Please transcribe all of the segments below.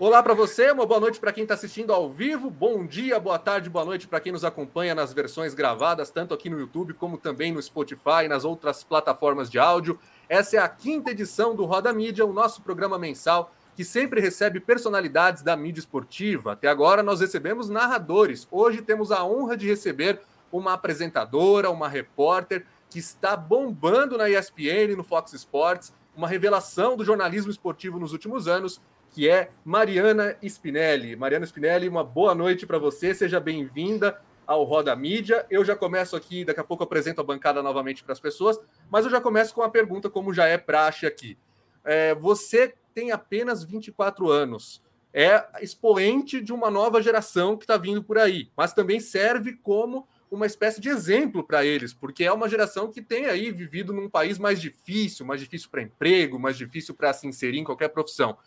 Olá para você, uma boa noite para quem está assistindo ao vivo, bom dia, boa tarde, boa noite para quem nos acompanha nas versões gravadas, tanto aqui no YouTube como também no Spotify e nas outras plataformas de áudio. Essa é a quinta edição do Roda Mídia, o nosso programa mensal que sempre recebe personalidades da mídia esportiva. Até agora nós recebemos narradores. Hoje temos a honra de receber uma apresentadora, uma repórter que está bombando na ESPN, no Fox Sports, uma revelação do jornalismo esportivo nos últimos anos que é Mariana Spinelli. Mariana Spinelli, uma boa noite para você, seja bem-vinda ao Roda Mídia. Eu já começo aqui, daqui a pouco apresento a bancada novamente para as pessoas, mas eu já começo com uma pergunta, como já é praxe aqui. É, você tem apenas 24 anos, é expoente de uma nova geração que está vindo por aí, mas também serve como uma espécie de exemplo para eles, porque é uma geração que tem aí vivido num país mais difícil, mais difícil para emprego, mais difícil para se inserir em qualquer profissão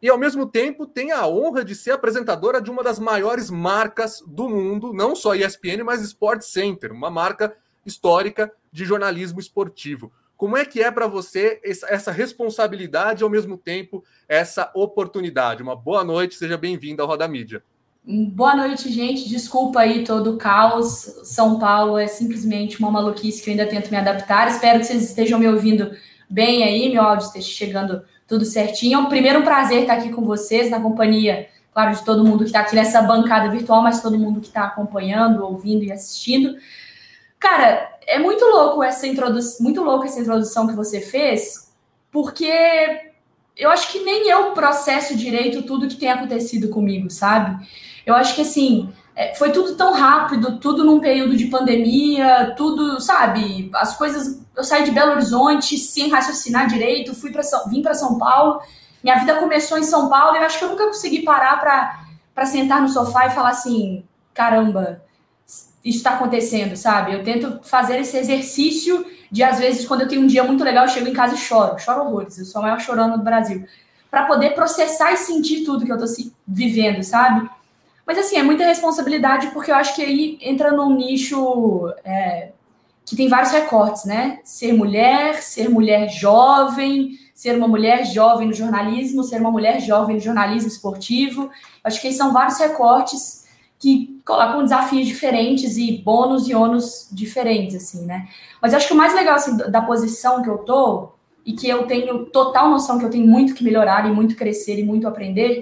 e ao mesmo tempo tem a honra de ser apresentadora de uma das maiores marcas do mundo, não só ESPN, mas Sport Center, uma marca histórica de jornalismo esportivo. Como é que é para você essa responsabilidade e ao mesmo tempo essa oportunidade? Uma boa noite, seja bem-vindo ao Roda Mídia. Boa noite, gente. Desculpa aí todo o caos. São Paulo é simplesmente uma maluquice que eu ainda tento me adaptar. Espero que vocês estejam me ouvindo bem aí, meu áudio esteja chegando tudo certinho. É primeiro um prazer estar aqui com vocês, na companhia, claro, de todo mundo que está aqui nessa bancada virtual, mas todo mundo que está acompanhando, ouvindo e assistindo. Cara, é muito louco essa introdução, muito louco essa introdução que você fez, porque eu acho que nem eu processo direito tudo que tem acontecido comigo, sabe? Eu acho que assim, é, foi tudo tão rápido, tudo num período de pandemia, tudo, sabe? As coisas eu saí de Belo Horizonte sem raciocinar direito, fui para vim para São Paulo. Minha vida começou em São Paulo e eu acho que eu nunca consegui parar para sentar no sofá e falar assim: caramba, isso está acontecendo, sabe? Eu tento fazer esse exercício de, às vezes, quando eu tenho um dia muito legal, eu chego em casa e choro, choro horrores, eu sou a maior chorona do Brasil, para poder processar e sentir tudo que eu estou vivendo, sabe? Mas, assim, é muita responsabilidade, porque eu acho que aí entra num nicho. É, que tem vários recortes, né? Ser mulher, ser mulher jovem, ser uma mulher jovem no jornalismo, ser uma mulher jovem no jornalismo esportivo. Acho que são vários recortes que colocam desafios diferentes e bônus e ônus diferentes, assim, né? Mas acho que o mais legal assim, da posição que eu tô e que eu tenho total noção que eu tenho muito que melhorar e muito crescer e muito aprender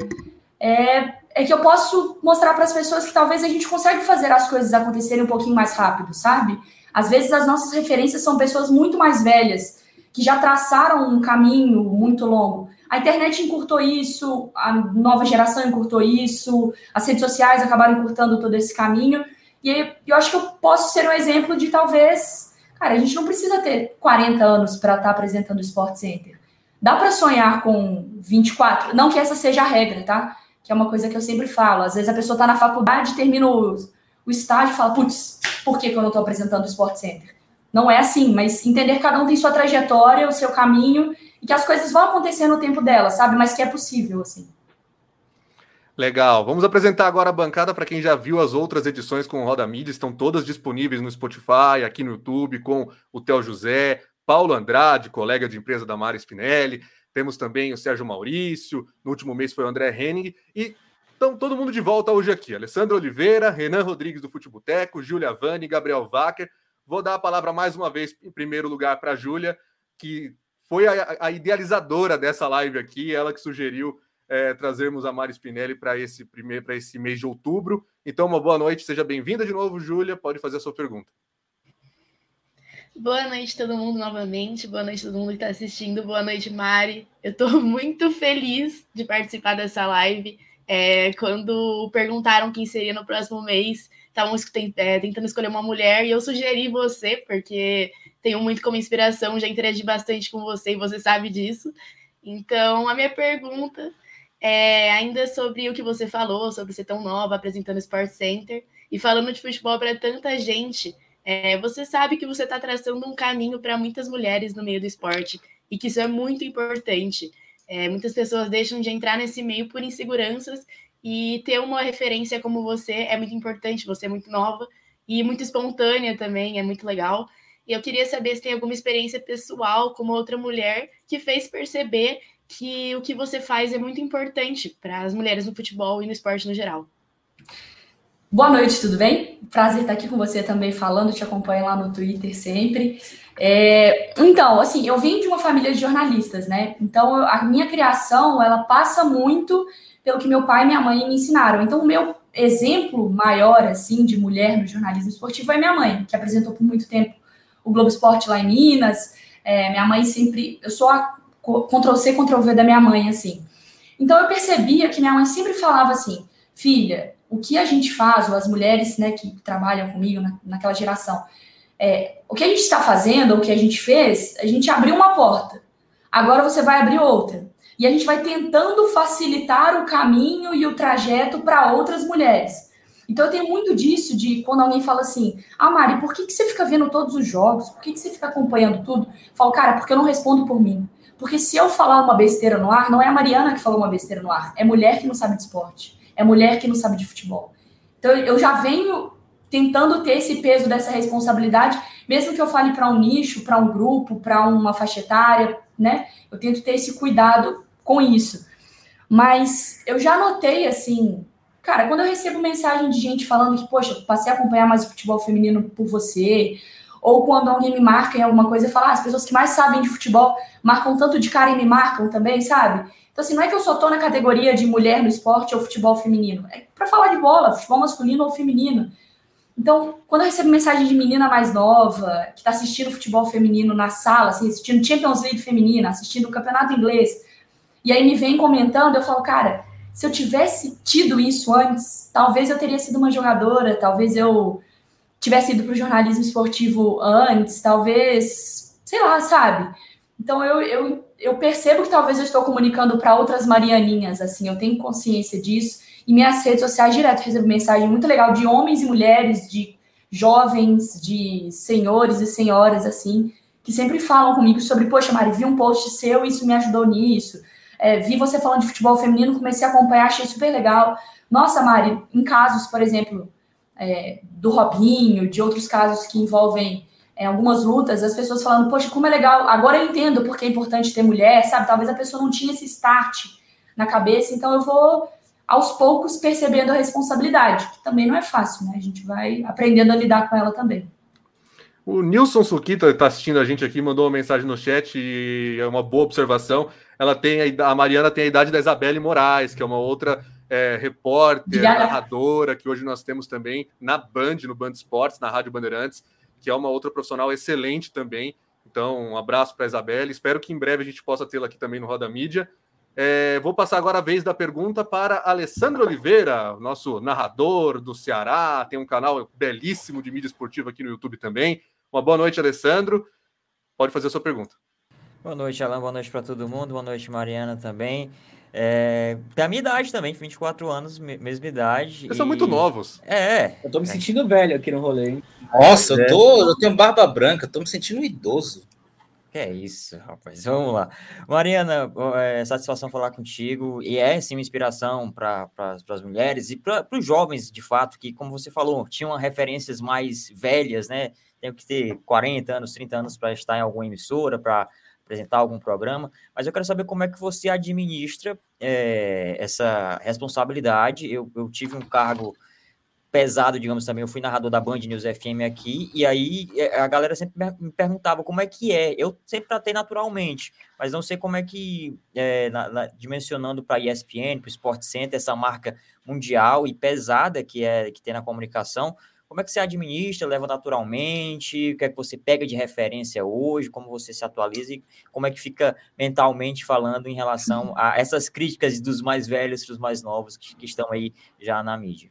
é, é que eu posso mostrar para as pessoas que talvez a gente consegue fazer as coisas acontecerem um pouquinho mais rápido, sabe? Às vezes as nossas referências são pessoas muito mais velhas, que já traçaram um caminho muito longo. A internet encurtou isso, a nova geração encurtou isso, as redes sociais acabaram encurtando todo esse caminho. E eu acho que eu posso ser um exemplo de talvez. Cara, a gente não precisa ter 40 anos para estar tá apresentando o Sport Center. Dá para sonhar com 24? Não que essa seja a regra, tá? Que é uma coisa que eu sempre falo. Às vezes a pessoa está na faculdade, termina o, o estágio e fala: putz, por que, que eu não estou apresentando o Sport Center? Não é assim, mas entender que cada um tem sua trajetória, o seu caminho, e que as coisas vão acontecer no tempo dela, sabe? Mas que é possível, assim. Legal. Vamos apresentar agora a bancada para quem já viu as outras edições com o Roda Mídia. Estão todas disponíveis no Spotify, aqui no YouTube, com o Theo José, Paulo Andrade, colega de empresa da Mara Spinelli. Temos também o Sérgio Maurício. No último mês foi o André Henning. E então, todo mundo de volta hoje aqui. Alessandro Oliveira, Renan Rodrigues do Futeboteco, Júlia Vani, Gabriel Wacker. Vou dar a palavra mais uma vez, em primeiro lugar, para a Júlia, que foi a, a, idealizadora dessa live aqui, ela que sugeriu é, trazermos a Mari Spinelli para esse primeiro para esse mês de outubro. Então, uma boa noite, seja bem-vinda de novo, Júlia. Pode fazer a sua pergunta. Boa noite, todo mundo, novamente. Boa noite, todo mundo que está assistindo. Boa noite, Mari. Eu estou muito feliz de participar dessa live. É, quando perguntaram quem seria no próximo mês, estavam é, tentando escolher uma mulher e eu sugeri você, porque tenho muito como inspiração, já interagi bastante com você e você sabe disso. Então, a minha pergunta é ainda sobre o que você falou, sobre ser tão nova apresentando o Sport Center e falando de futebol para tanta gente. É, você sabe que você está traçando um caminho para muitas mulheres no meio do esporte e que isso é muito importante. É, muitas pessoas deixam de entrar nesse meio por inseguranças e ter uma referência como você é muito importante. Você é muito nova e muito espontânea também, é muito legal. E eu queria saber se tem alguma experiência pessoal como outra mulher que fez perceber que o que você faz é muito importante para as mulheres no futebol e no esporte no geral. Boa noite, tudo bem? Prazer estar aqui com você também falando, te acompanho lá no Twitter sempre. É, então, assim, eu vim de uma família de jornalistas, né? Então, a minha criação, ela passa muito pelo que meu pai e minha mãe me ensinaram. Então, o meu exemplo maior, assim, de mulher no jornalismo esportivo é minha mãe, que apresentou por muito tempo o Globo Esporte lá em Minas. É, minha mãe sempre... Eu sou a Ctrl-C, Ctrl-V da minha mãe, assim. Então, eu percebia que minha mãe sempre falava assim, filha, o que a gente faz, ou as mulheres, né, que trabalham comigo na, naquela geração, é, o que a gente está fazendo, o que a gente fez, a gente abriu uma porta. Agora você vai abrir outra e a gente vai tentando facilitar o caminho e o trajeto para outras mulheres. Então eu tenho muito disso de quando alguém fala assim: Ah, Mari, por que, que você fica vendo todos os jogos? Por que, que você fica acompanhando tudo? Eu falo, cara, porque eu não respondo por mim. Porque se eu falar uma besteira no ar, não é a Mariana que falou uma besteira no ar, é mulher que não sabe de esporte, é mulher que não sabe de futebol. Então eu já venho tentando ter esse peso dessa responsabilidade, mesmo que eu fale para um nicho, para um grupo, para uma faixa etária, né? Eu tento ter esse cuidado com isso. Mas eu já notei, assim, cara, quando eu recebo mensagem de gente falando que, poxa, passei a acompanhar mais o futebol feminino por você, ou quando alguém me marca em alguma coisa e fala, ah, as pessoas que mais sabem de futebol marcam tanto de cara e me marcam também, sabe? Então, assim, não é que eu só tô na categoria de mulher no esporte ou futebol feminino, é para falar de bola, futebol masculino ou feminino. Então, quando eu recebo mensagem de menina mais nova, que está assistindo futebol feminino na sala, assim, assistindo Champions League feminina, assistindo o campeonato inglês, e aí me vem comentando, eu falo, cara, se eu tivesse tido isso antes, talvez eu teria sido uma jogadora, talvez eu tivesse ido para o jornalismo esportivo antes, talvez, sei lá, sabe? Então eu, eu, eu percebo que talvez eu estou comunicando para outras Marianinhas, assim, eu tenho consciência disso. E minhas redes sociais direto recebo mensagem muito legal de homens e mulheres, de jovens, de senhores e senhoras, assim, que sempre falam comigo sobre, poxa, Mari, vi um post seu isso me ajudou nisso é, vi você falando de futebol feminino, comecei a acompanhar, achei super legal. Nossa, Mari, em casos, por exemplo, é, do Robinho, de outros casos que envolvem é, algumas lutas, as pessoas falando, poxa, como é legal, agora eu entendo porque é importante ter mulher, sabe? Talvez a pessoa não tinha esse start na cabeça, então eu vou aos poucos percebendo a responsabilidade, que também não é fácil, né? A gente vai aprendendo a lidar com ela também. O Nilson Suquita está assistindo a gente aqui, mandou uma mensagem no chat e é uma boa observação. Ela tem a, a Mariana tem a idade da Isabelle Moraes, que é uma outra é, repórter, narradora, que hoje nós temos também na Band, no Band Esportes, na Rádio Bandeirantes, que é uma outra profissional excelente também. Então, um abraço para a Isabelle. Espero que em breve a gente possa tê-la aqui também no Roda Mídia. É, vou passar agora a vez da pergunta para Alessandro Oliveira, nosso narrador do Ceará, tem um canal belíssimo de mídia esportiva aqui no YouTube também. Uma boa noite, Alessandro. Pode fazer a sua pergunta. Boa noite, Alan. Boa noite para todo mundo. Boa noite, Mariana também. É, tem a minha idade também, 24 anos, mesma idade. Vocês e... são muito novos. É. Eu tô me sentindo velho aqui no rolê, hein? Nossa, é. eu, tô, eu tenho barba branca, tô me sentindo idoso. Que é isso, rapaz. Vamos lá. Mariana, é satisfação falar contigo. E é, sim, uma inspiração para as mulheres e para os jovens, de fato, que, como você falou, tinham referências mais velhas, né? Tenho que ter 40 anos, 30 anos para estar em alguma emissora, para apresentar algum programa. Mas eu quero saber como é que você administra é, essa responsabilidade. Eu, eu tive um cargo pesado, digamos também. Eu fui narrador da Band News FM aqui, e aí é, a galera sempre me perguntava como é que é. Eu sempre tratei naturalmente, mas não sei como é que, é, na, na, dimensionando para a ESPN, para o Sport Center, essa marca mundial e pesada que é que tem na comunicação, como é que você administra, leva naturalmente, o que é que você pega de referência hoje, como você se atualiza e como é que fica mentalmente falando em relação a essas críticas dos mais velhos para os mais novos que, que estão aí já na mídia.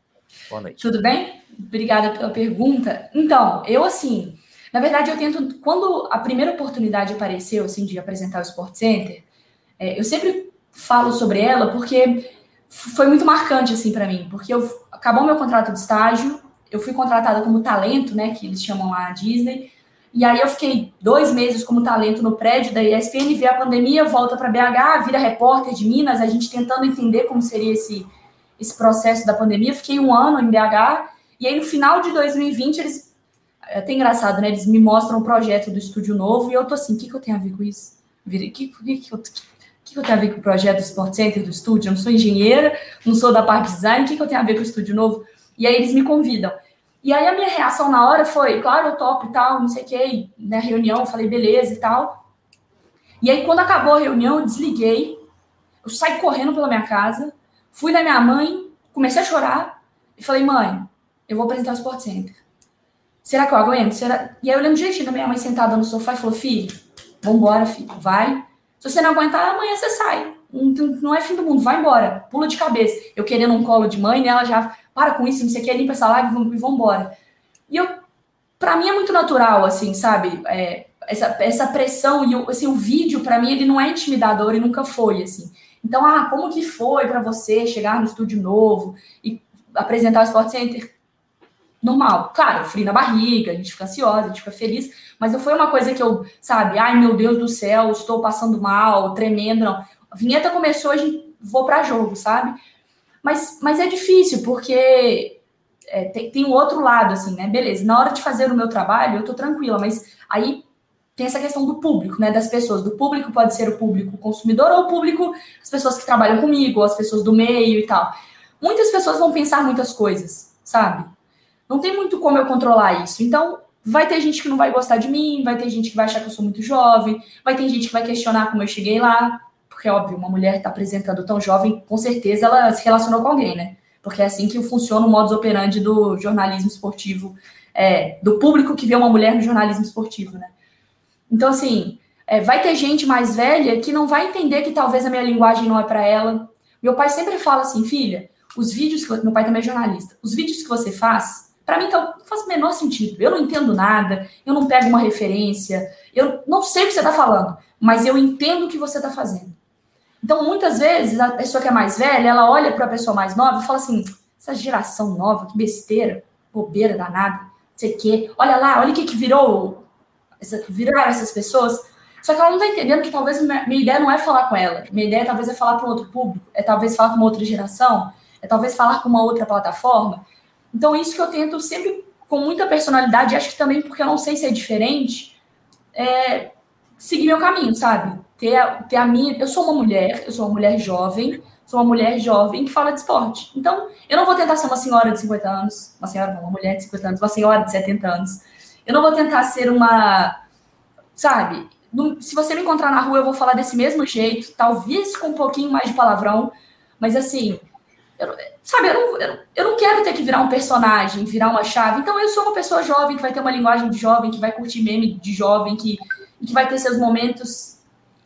Boa noite. Tudo bem? Obrigada pela pergunta. Então, eu assim, na verdade, eu tento, quando a primeira oportunidade apareceu, assim, de apresentar o Sport Center, é, eu sempre falo sobre ela porque foi muito marcante, assim, para mim, porque eu, acabou meu contrato de estágio, eu fui contratada como talento, né, que eles chamam lá a Disney, e aí eu fiquei dois meses como talento no prédio da ESPN, vê a pandemia, volta para BH, vira repórter de Minas, a gente tentando entender como seria esse esse processo da pandemia. Fiquei um ano em BH, e aí no final de 2020 eles. É até engraçado, né? Eles me mostram o projeto do estúdio novo e eu tô assim: o que, que eu tenho a ver com isso? Que, que, que eu, que eu tenho a ver com o projeto do Sport Center, do estúdio? Eu não sou engenheira, não sou da parte de design, o que eu tenho a ver com o estúdio novo? E aí eles me convidam. E aí a minha reação na hora foi, claro, eu topo e tal, não sei o que, na reunião, eu falei, beleza e tal. E aí, quando acabou a reunião, eu desliguei, eu saí correndo pela minha casa, fui na minha mãe, comecei a chorar e falei, mãe, eu vou apresentar o Sport Center. Será que eu aguento? Será... E aí eu lembro direitinho da minha mãe sentada no sofá e falou, filho, vambora, filho, vai. Se você não aguentar, amanhã você sai. Não é fim do mundo, vai embora, pula de cabeça. Eu querendo um colo de mãe, né? Ela já, para com isso, não sei o que, limpa essa live e vamos embora. E eu, pra mim é muito natural, assim, sabe? É, essa, essa pressão e assim, o vídeo, para mim, ele não é intimidador e nunca foi, assim. Então, ah, como que foi para você chegar no estúdio novo e apresentar o Sport Center? Normal. Claro, frio na barriga, a gente fica ansiosa, a gente fica feliz, mas não foi uma coisa que eu, sabe, ai meu Deus do céu, estou passando mal, tremendo, não. A vinheta começou, a gente vou para jogo, sabe? Mas, mas é difícil, porque é, tem, tem um outro lado, assim, né? Beleza, na hora de fazer o meu trabalho, eu tô tranquila, mas aí tem essa questão do público, né? Das pessoas. Do público pode ser o público consumidor ou o público, as pessoas que trabalham comigo, ou as pessoas do meio e tal. Muitas pessoas vão pensar muitas coisas, sabe? Não tem muito como eu controlar isso. Então, vai ter gente que não vai gostar de mim, vai ter gente que vai achar que eu sou muito jovem, vai ter gente que vai questionar como eu cheguei lá, porque, óbvio, uma mulher está apresentando tão jovem, com certeza ela se relacionou com alguém, né? Porque é assim que funciona o modus operandi do jornalismo esportivo, é, do público que vê uma mulher no jornalismo esportivo, né? Então, assim, é, vai ter gente mais velha que não vai entender que talvez a minha linguagem não é para ela. Meu pai sempre fala assim, filha, os vídeos que meu pai também é jornalista, os vídeos que você faz, para mim então, não faz o menor sentido. Eu não entendo nada, eu não pego uma referência, eu não sei o que você está falando, mas eu entendo o que você está fazendo. Então, muitas vezes, a pessoa que é mais velha, ela olha para a pessoa mais nova e fala assim: essa geração nova, que besteira, bobeira danada, não sei o quê. Olha lá, olha o que, que virou essa, virar essas pessoas. Só que ela não está entendendo que talvez minha, ideia não é falar com ela. Minha ideia talvez é falar para um outro público, é talvez falar com uma outra geração, é talvez falar com uma outra plataforma. Então, isso que eu tento sempre com muita personalidade, acho que também porque eu não sei se é diferente, é seguir meu caminho, sabe? Ter a, ter a minha. Eu sou uma mulher, eu sou uma mulher jovem, sou uma mulher jovem que fala de esporte. Então, eu não vou tentar ser uma senhora de 50 anos, uma senhora, não, uma mulher de 50 anos, uma senhora de 70 anos eu não vou tentar ser uma. Sabe? Se você me encontrar na rua, eu vou falar desse mesmo jeito, talvez com um pouquinho mais de palavrão, mas assim. Eu, sabe, eu não, eu não quero ter que virar um personagem, virar uma chave. Então, eu sou uma pessoa jovem, que vai ter uma linguagem de jovem, que vai curtir meme de jovem, que, que vai ter seus momentos.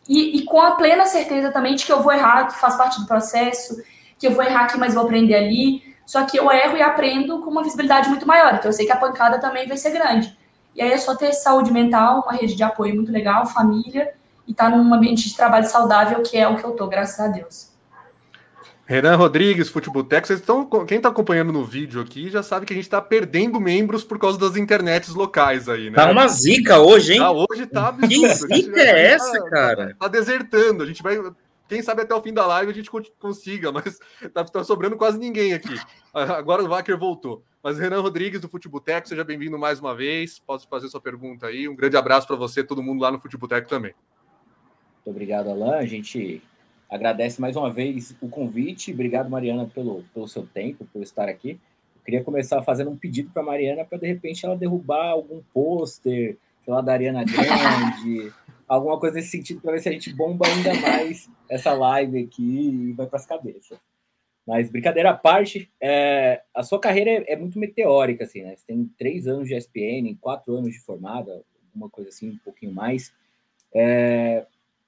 E, e com a plena certeza também de que eu vou errar, que faz parte do processo, que eu vou errar aqui, mas vou aprender ali. Só que eu erro e aprendo com uma visibilidade muito maior. Então, eu sei que a pancada também vai ser grande. E aí é só ter saúde mental, uma rede de apoio muito legal, família, e estar tá num ambiente de trabalho saudável, que é o que eu tô, graças a Deus. Renan Rodrigues, Futebotec, vocês estão. Quem está acompanhando no vídeo aqui já sabe que a gente está perdendo membros por causa das internets locais aí, né? Tá uma zica hoje, hein? Ah, hoje tá absurdo. Que zica é essa, tá, cara? Tá, tá, desertando. A gente vai. Quem sabe até o fim da live a gente consiga, mas tá, tá sobrando quase ninguém aqui. Agora o Wacker voltou. Mas Renan Rodrigues do Futeboteco, seja bem-vindo mais uma vez. Posso fazer sua pergunta aí. Um grande abraço para você, todo mundo lá no Futeboteco também. Muito obrigado, Alain. A gente agradece mais uma vez o convite. Obrigado, Mariana, pelo, pelo seu tempo, por estar aqui. Eu queria começar fazendo um pedido para Mariana para de repente ela derrubar algum pôster, sei lá, da Ariana Grande, alguma coisa nesse sentido, para ver se a gente bomba ainda mais essa live aqui e vai para as cabeças. Mas brincadeira à parte, é, a sua carreira é, é, muito meteórica, assim, né? Você tem três anos de ESPN, quatro anos de formada, alguma coisa assim, um pouquinho mais. É,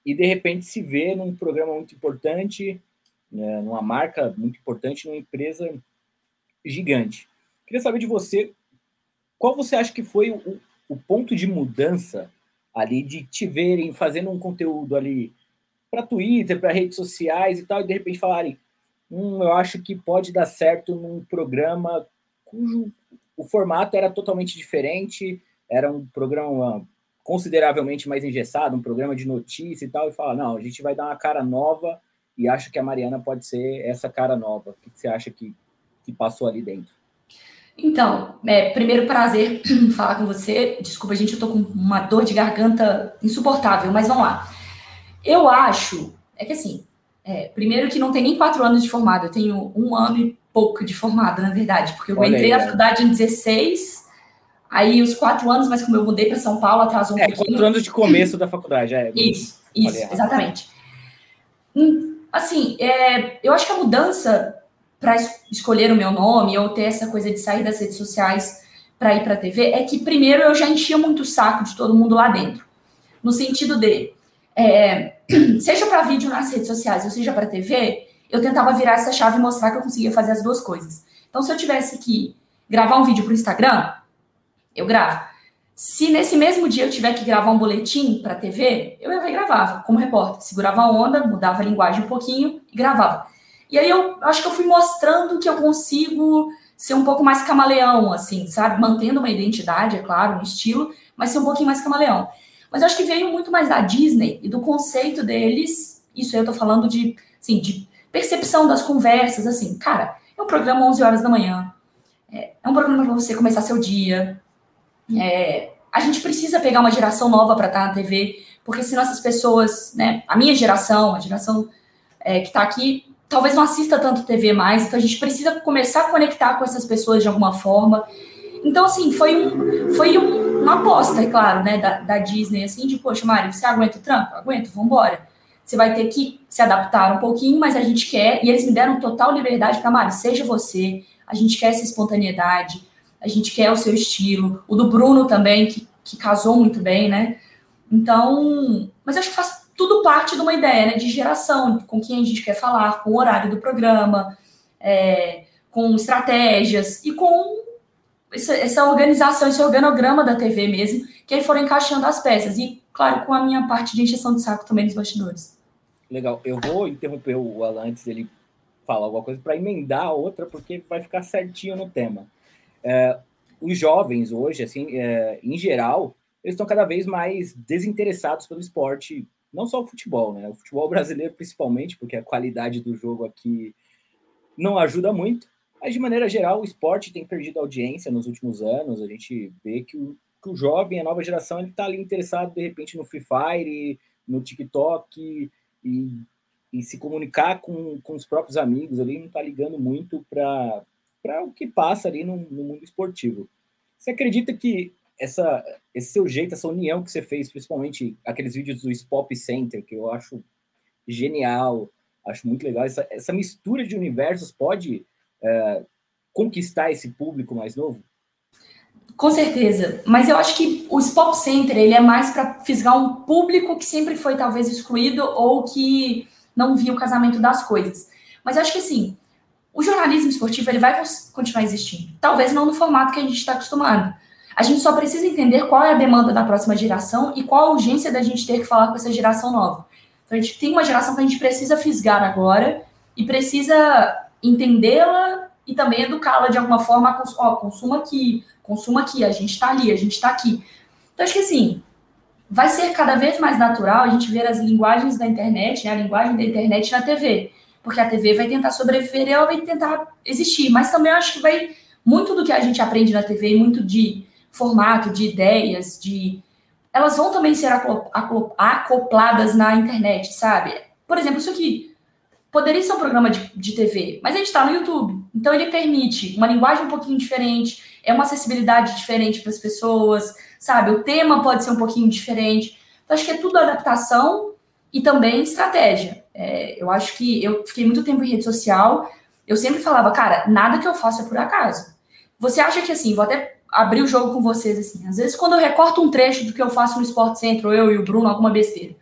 e de repente se vê num programa muito importante, né, numa marca muito importante, numa empresa gigante. Queria saber de você, qual você acha que foi o, o ponto de mudança ali de te verem fazendo um conteúdo ali para Twitter, para redes sociais e tal, e de repente falarem hum, eu acho que pode dar certo num programa cujo o formato era totalmente diferente, era um programa consideravelmente mais engessado, um programa de notícia e tal, e fala, não, a gente vai dar uma cara nova e acho que a Mariana pode ser essa cara nova. O que você acha que, que passou ali dentro? Então, é, primeiro prazer falar com você. Desculpa, gente, eu tô com uma dor de garganta insuportável, mas vamos lá. Eu acho é que assim, é, primeiro que não tem nem quatro anos de formado, eu tenho um ano e pouco de formado, na verdade, porque eu Olha entrei aí, na faculdade em 16, aí os quatro anos, mas como eu mudei para São Paulo, atrasou um é, pouquinho. quatro anos de começo da faculdade, é. Isso, isso, exatamente. Hum, assim, é, eu acho que a mudança para escolher o meu nome ou ter essa coisa de sair das redes sociais para ir para a TV é que primeiro eu já enchia muito o saco de todo mundo lá dentro, no sentido de é, seja para vídeo nas redes sociais ou seja para TV, eu tentava virar essa chave e mostrar que eu conseguia fazer as duas coisas. Então, se eu tivesse que gravar um vídeo para o Instagram, eu gravo. Se nesse mesmo dia eu tiver que gravar um boletim para TV, eu ia e gravava como repórter. Segurava a onda, mudava a linguagem um pouquinho e gravava. E aí eu acho que eu fui mostrando que eu consigo ser um pouco mais camaleão, assim, sabe? Mantendo uma identidade, é claro, um estilo, mas ser um pouquinho mais camaleão. Mas eu acho que veio muito mais da Disney e do conceito deles. Isso aí eu tô falando de, assim, de percepção das conversas, assim, cara, é um programa 11 horas da manhã. É, é um programa para você começar seu dia. É, a gente precisa pegar uma geração nova para estar na TV, porque senão essas pessoas, né, a minha geração, a geração é, que está aqui, talvez não assista tanto TV mais, então a gente precisa começar a conectar com essas pessoas de alguma forma. Então, assim, foi, um, foi um, uma aposta, é claro, né, da, da, Disney, assim, de, poxa, Mário, você aguenta o trampo? Aguento, vambora. Você vai ter que se adaptar um pouquinho, mas a gente quer, e eles me deram total liberdade para, Mário, seja você, a gente quer essa espontaneidade, a gente quer o seu estilo, o do Bruno também, que, que casou muito bem, né? Então, mas acho que faz tudo parte de uma ideia né, de geração, com quem a gente quer falar, com o horário do programa, é, com estratégias e com essa, essa, organização, esse organograma da TV mesmo, que aí foram encaixando as peças. E, claro, com a minha parte de encheção de saco também dos bastidores. Legal. Eu vou interromper o Alan antes dele falar alguma coisa para emendar a outra, porque vai ficar certinho no tema. É, os jovens hoje, assim, é, em geral, eles estão cada vez mais desinteressados pelo esporte não só o futebol, né? O futebol brasileiro principalmente, porque a qualidade do jogo aqui não ajuda muito. Mas de maneira geral, o esporte tem perdido audiência nos últimos anos. A gente vê que o, que o jovem, a nova geração, ele está ali interessado de repente no Free Fire, no TikTok e, e se comunicar com, com os próprios amigos ali, não está ligando muito para o que passa ali no, no mundo esportivo. Você acredita que essa, esse seu jeito, essa união que você fez, principalmente aqueles vídeos do Spop Center, que eu acho genial, acho muito legal. Essa, essa mistura de universos pode é, conquistar esse público mais novo? Com certeza, mas eu acho que o Spop Center ele é mais para fisgar um público que sempre foi talvez excluído ou que não via o casamento das coisas. Mas eu acho que assim, o jornalismo esportivo ele vai continuar existindo. Talvez não no formato que a gente está acostumado. A gente só precisa entender qual é a demanda da próxima geração e qual a urgência da gente ter que falar com essa geração nova. Então, a gente tem uma geração que a gente precisa fisgar agora e precisa entendê-la e também educá-la de alguma forma. Ó, consuma aqui, consuma aqui, a gente está ali, a gente está aqui. Então, acho que assim, vai ser cada vez mais natural a gente ver as linguagens da internet, né, a linguagem da internet na TV. Porque a TV vai tentar sobreviver ela vai tentar existir. Mas também acho que vai muito do que a gente aprende na TV, muito de formato, de ideias, de. Elas vão também ser acopladas na internet, sabe? Por exemplo, isso aqui poderia ser um programa de, de TV, mas a gente está no YouTube. Então ele permite uma linguagem um pouquinho diferente, é uma acessibilidade diferente para as pessoas, sabe? O tema pode ser um pouquinho diferente. Então acho que é tudo adaptação e também estratégia. É, eu acho que eu fiquei muito tempo em rede social, eu sempre falava, cara, nada que eu faço é por acaso. Você acha que assim, vou até abrir o jogo com vocês, assim. Às vezes, quando eu recorto um trecho do que eu faço no Sport Center, ou eu e o Bruno, alguma besteira,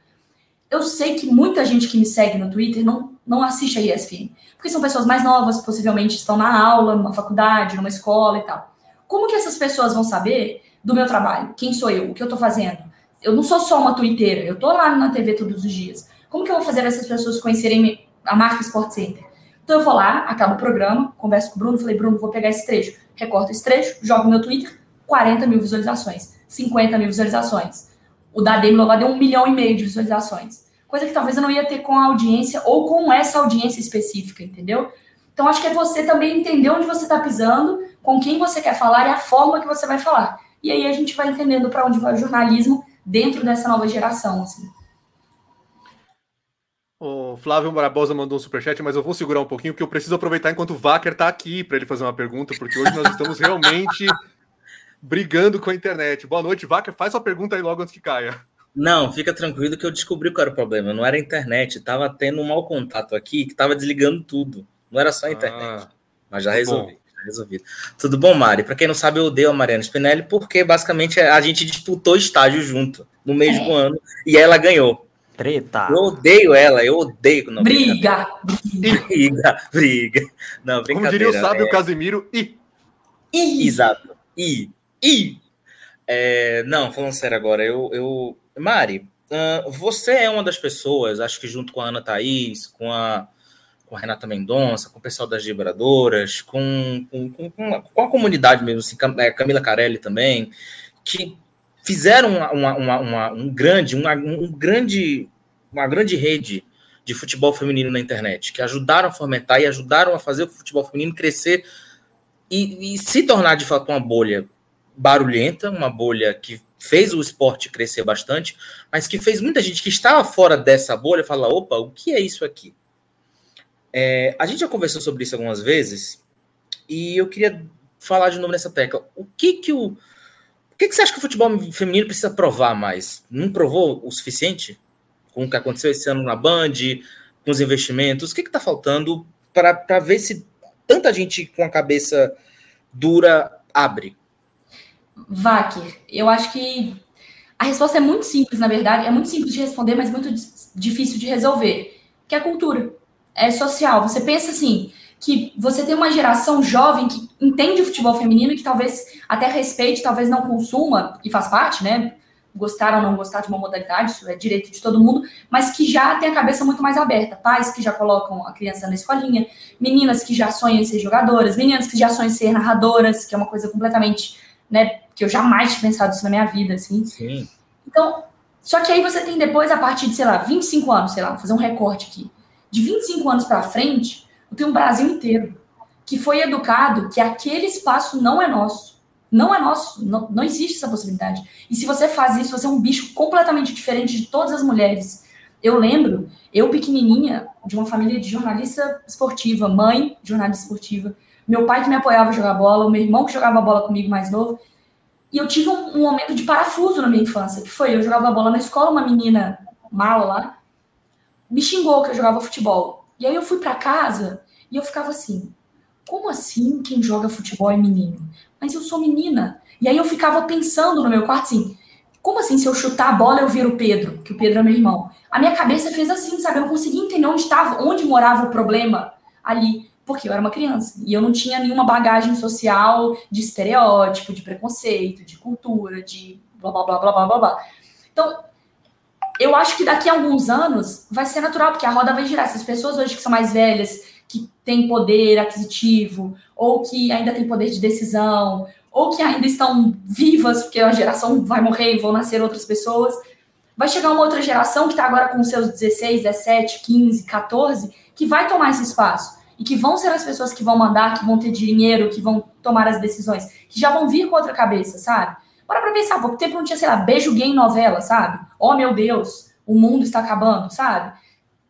eu sei que muita gente que me segue no Twitter não, não assiste a ESPN. Porque são pessoas mais novas, possivelmente estão na aula, numa faculdade, numa escola e tal. Como que essas pessoas vão saber do meu trabalho? Quem sou eu? O que eu tô fazendo? Eu não sou só uma twitteira, eu tô lá na TV todos os dias. Como que eu vou fazer essas pessoas conhecerem a marca Sport Center? Então eu vou lá, acabo o programa, converso com o Bruno, falei, Bruno, vou pegar esse trecho recorto esse trecho, jogo no meu Twitter, 40 mil visualizações, 50 mil visualizações. O da Demi Lovato deu um milhão e meio de visualizações. Coisa que talvez eu não ia ter com a audiência ou com essa audiência específica, entendeu? Então acho que é você também entender onde você está pisando, com quem você quer falar e a forma que você vai falar. E aí a gente vai entendendo para onde vai o jornalismo dentro dessa nova geração, assim. O Flávio Barbosa mandou um superchat, mas eu vou segurar um pouquinho, porque eu preciso aproveitar enquanto o Vacker está aqui para ele fazer uma pergunta, porque hoje nós estamos realmente brigando com a internet. Boa noite, Vacker. Faz sua pergunta aí logo antes que caia. Não, fica tranquilo que eu descobri qual era o problema. Não era a internet, estava tendo um mau contato aqui que estava desligando tudo. Não era só a internet. Ah, mas já resolvi. Bom. Já resolvi. Tudo bom, Mari? Para quem não sabe, eu odeio a Mariana Spinelli porque basicamente a gente disputou estágio junto no mesmo é. ano e ela ganhou. Treta. Eu odeio ela, eu odeio. Não, briga. Briga, briga. Não, brincadeira. Como diria o sábio é... Casimiro, e. I. Exato. I. I. É... Não, falando sério agora, eu. eu... Mari, uh, você é uma das pessoas, acho que junto com a Ana Thaís, com a, com a Renata Mendonça, com o pessoal das vibradoras, com, com, com, com a comunidade mesmo, assim, é, Camila Carelli também, que fizeram uma, uma, uma, um grande, uma, um grande, uma grande rede de futebol feminino na internet, que ajudaram a fomentar e ajudaram a fazer o futebol feminino crescer e, e se tornar de fato uma bolha barulhenta, uma bolha que fez o esporte crescer bastante, mas que fez muita gente que estava fora dessa bolha falar: opa, o que é isso aqui? É, a gente já conversou sobre isso algumas vezes e eu queria falar de novo nessa tecla. O que que o o que, que você acha que o futebol feminino precisa provar mais? Não provou o suficiente com o que aconteceu esse ano na Band, com os investimentos? O que está faltando para ver se tanta gente com a cabeça dura abre? Vaker, eu acho que a resposta é muito simples, na verdade. É muito simples de responder, mas muito difícil de resolver. Que é a cultura. É social. Você pensa assim, que você tem uma geração jovem que entende o futebol feminino e que talvez até respeite, talvez não consuma, e faz parte, né? Gostar ou não gostar de uma modalidade, isso é direito de todo mundo, mas que já tem a cabeça muito mais aberta. Pais que já colocam a criança na escolinha, meninas que já sonham em ser jogadoras, meninas que já sonham em ser narradoras, que é uma coisa completamente, né, que eu jamais tinha pensado isso na minha vida, assim. Sim. Então, só que aí você tem depois, a partir de, sei lá, 25 anos, sei lá, vou fazer um recorte aqui. De 25 anos para frente, tem um Brasil inteiro que foi educado que aquele espaço não é nosso. Não é nosso, não, não existe essa possibilidade. E se você faz isso, você é um bicho completamente diferente de todas as mulheres. Eu lembro, eu pequenininha, de uma família de jornalista esportiva, mãe jornalista esportiva, meu pai que me apoiava a jogar bola, o meu irmão que jogava bola comigo mais novo. E eu tive um, um momento de parafuso na minha infância, que foi, eu jogava bola na escola, uma menina mala lá, me xingou que eu jogava futebol. E aí eu fui para casa e eu ficava assim: como assim quem joga futebol é menino? Mas eu sou menina. E aí eu ficava pensando no meu quarto assim: como assim se eu chutar a bola eu viro o Pedro, que o Pedro é meu irmão? A minha cabeça fez assim, sabe? Eu não conseguia entender onde estava, onde morava o problema ali, porque eu era uma criança e eu não tinha nenhuma bagagem social de estereótipo, de preconceito, de cultura, de blá blá blá blá blá blá. blá. Então, eu acho que daqui a alguns anos vai ser natural, porque a roda vai girar. Essas pessoas hoje que são mais velhas, têm poder aquisitivo, ou que ainda têm poder de decisão, ou que ainda estão vivas, porque a geração vai morrer e vão nascer outras pessoas. Vai chegar uma outra geração que está agora com seus 16, 17, 15, 14, que vai tomar esse espaço. E que vão ser as pessoas que vão mandar, que vão ter dinheiro, que vão tomar as decisões, que já vão vir com outra cabeça, sabe? Bora pra pensar, pouco tempo não tinha, sei lá, beijo gay em novela, sabe? Oh, meu Deus, o mundo está acabando, sabe?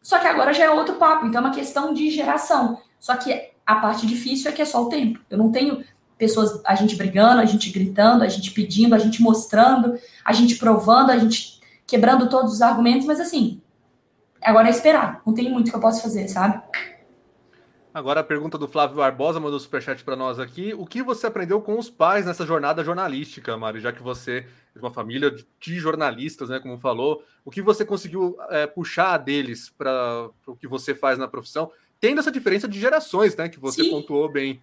Só que agora já é outro papo, então é uma questão de geração. Só que a parte difícil é que é só o tempo. Eu não tenho pessoas, a gente brigando, a gente gritando, a gente pedindo, a gente mostrando, a gente provando, a gente quebrando todos os argumentos, mas assim, agora é esperar. Não tem muito que eu possa fazer, sabe? Agora a pergunta do Flávio Barbosa mandou superchat para nós aqui. O que você aprendeu com os pais nessa jornada jornalística, Mário? Já que você é uma família de jornalistas, né? Como falou, o que você conseguiu é, puxar deles para o que você faz na profissão, tendo essa diferença de gerações, né? Que você Sim. pontuou bem.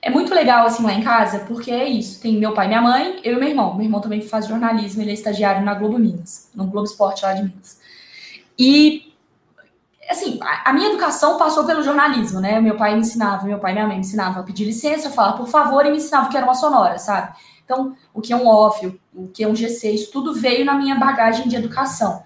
É muito legal assim lá em casa, porque é isso. Tem meu pai, minha mãe, eu e meu irmão. Meu irmão também faz jornalismo, ele é estagiário na Globo Minas, no Globo Esporte lá de Minas. E assim, a, minha educação passou pelo jornalismo, né? Meu pai me ensinava, meu pai e minha mãe me ensinavam a pedir licença, falar por favor, e me ensinavam o que era uma sonora, sabe? Então, o que é um off, o que é um G6, isso tudo veio na minha bagagem de educação.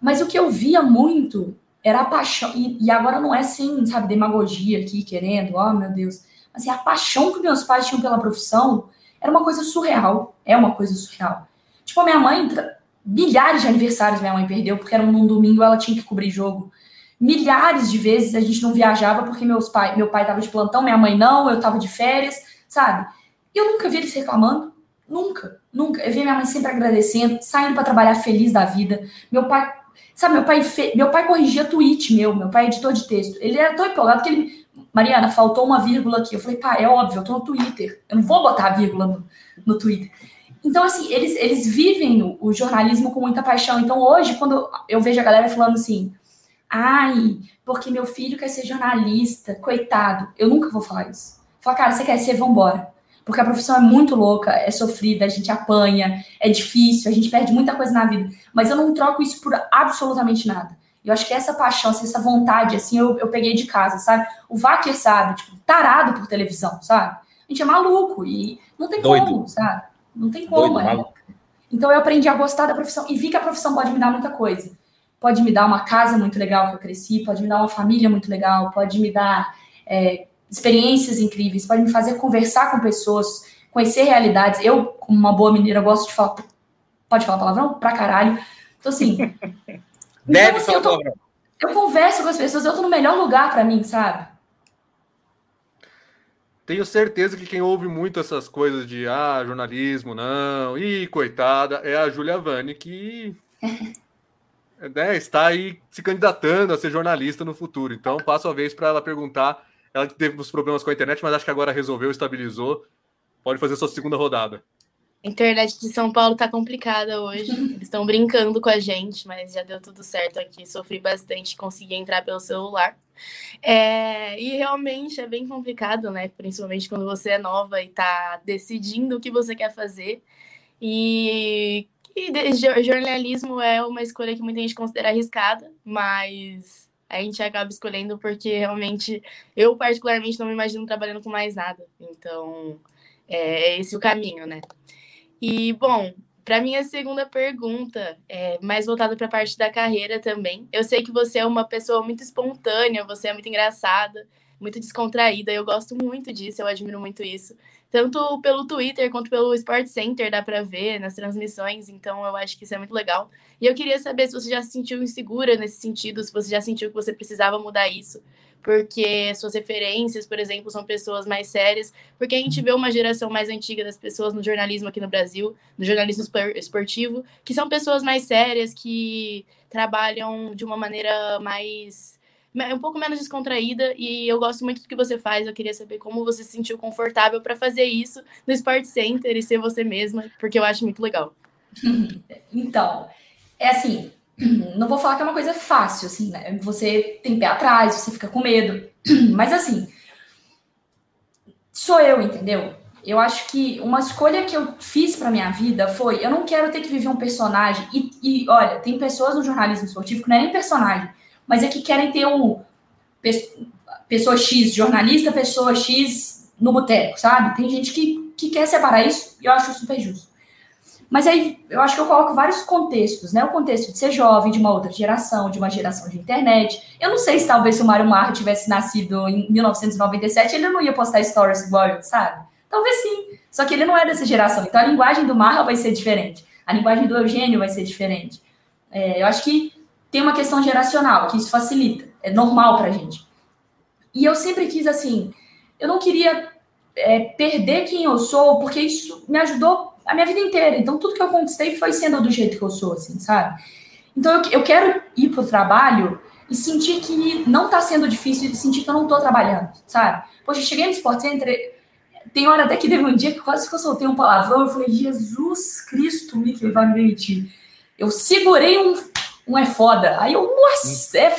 Mas o que eu via muito era a paixão, e, e agora não é assim, sabe, demagogia aqui, querendo, oh meu Deus, mas assim, a paixão que meus pais tinham pela profissão era uma coisa surreal, é uma coisa surreal. Tipo, a minha mãe milhares de aniversários minha mãe perdeu, porque era num domingo ela tinha que cobrir jogo. Milhares de vezes a gente não viajava porque meus pai, meu pai estava de plantão, minha mãe não, eu estava de férias, sabe? Eu nunca vi eles reclamando, nunca, nunca. Eu vi minha mãe sempre agradecendo, saindo para trabalhar feliz da vida. Meu pai, sabe, meu pai, fe... meu pai corrigia tweet meu, meu pai é editor de texto. Ele era tão empolgado que ele, Mariana, faltou uma vírgula aqui. Eu falei, pai, é óbvio, eu tô no Twitter, eu não vou botar a vírgula no, no Twitter. Então, assim, eles, eles vivem o, o, jornalismo com muita paixão. Então, hoje, quando eu vejo a galera falando assim, ai, porque meu filho quer ser jornalista, coitado, eu nunca vou falar isso. Falar, cara, você quer ser, vambora. Porque a profissão é muito louca, é sofrida, a gente apanha, é difícil, a gente perde muita coisa na vida. Mas eu não troco isso por absolutamente nada. Eu acho que essa paixão, assim, essa vontade, assim, eu, eu peguei de casa, sabe? O Vaker sabe, tipo, tarado por televisão, sabe? A gente é maluco e não tem Doido. como, sabe? Não tem como. Doido, é. Então eu aprendi a gostar da profissão e vi que a profissão pode me dar muita coisa. Pode me dar uma casa muito legal que eu cresci, pode me dar uma família muito legal, pode me dar é, experiências incríveis, pode me fazer conversar com pessoas, conhecer realidades. Eu, como uma boa mineira, gosto de falar. Pode falar palavrão? Pra caralho. Então, assim. Deve então, assim, falar eu, tô, eu converso com as pessoas, eu tô no melhor lugar para mim, sabe? Tenho certeza que quem ouve muito essas coisas de ah, jornalismo, não, e coitada, é a Julia Vani, que né, está aí se candidatando a ser jornalista no futuro. Então, passo a vez para ela perguntar. Ela teve uns problemas com a internet, mas acho que agora resolveu, estabilizou. Pode fazer sua segunda rodada. A internet de São Paulo tá complicada hoje. Eles estão brincando com a gente, mas já deu tudo certo aqui. Sofri bastante, consegui entrar pelo celular. É, e realmente é bem complicado, né? Principalmente quando você é nova e está decidindo o que você quer fazer. E, e jornalismo é uma escolha que muita gente considera arriscada, mas a gente acaba escolhendo porque realmente eu, particularmente, não me imagino trabalhando com mais nada. Então, é, é esse o caminho, né? E, bom, para minha segunda pergunta, é mais voltada para a parte da carreira também. Eu sei que você é uma pessoa muito espontânea, você é muito engraçada, muito descontraída. Eu gosto muito disso, eu admiro muito isso. Tanto pelo Twitter quanto pelo Sport Center dá para ver nas transmissões, então eu acho que isso é muito legal. E eu queria saber se você já se sentiu insegura nesse sentido, se você já sentiu que você precisava mudar isso porque suas referências, por exemplo, são pessoas mais sérias, porque a gente vê uma geração mais antiga das pessoas no jornalismo aqui no Brasil, no jornalismo esportivo, que são pessoas mais sérias, que trabalham de uma maneira mais um pouco menos descontraída e eu gosto muito do que você faz. Eu queria saber como você se sentiu confortável para fazer isso no Sport Center e ser você mesma, porque eu acho muito legal. Então, é assim, não vou falar que é uma coisa fácil, assim, né? Você tem pé atrás, você fica com medo. Mas assim, sou eu, entendeu? Eu acho que uma escolha que eu fiz para minha vida foi: eu não quero ter que viver um personagem. E, e, olha, tem pessoas no jornalismo esportivo que não é nem personagem, mas é que querem ter um pessoa X jornalista, pessoa X no boteco, sabe? Tem gente que, que quer separar isso e eu acho super justo. Mas aí eu acho que eu coloco vários contextos, né? O contexto de ser jovem, de uma outra geração, de uma geração de internet. Eu não sei se talvez se o Mário Marra tivesse nascido em 1997, ele não ia postar stories igual sabe? Talvez sim. Só que ele não é dessa geração. Então a linguagem do Marra vai ser diferente. A linguagem do Eugênio vai ser diferente. É, eu acho que tem uma questão geracional, que isso facilita. É normal pra gente. E eu sempre quis, assim, eu não queria é, perder quem eu sou, porque isso me ajudou a minha vida inteira. Então, tudo que eu conquistei foi sendo do jeito que eu sou, assim, sabe? Então, eu, eu quero ir pro trabalho e sentir que não tá sendo difícil, sentir que eu não tô trabalhando, sabe? Poxa, cheguei no Sport Center, tem hora até que teve um dia que quase que eu soltei um palavrão, eu falei, Jesus Cristo, Mickey, vai me demitir. Eu segurei um, um é foda, aí eu, nossa, é...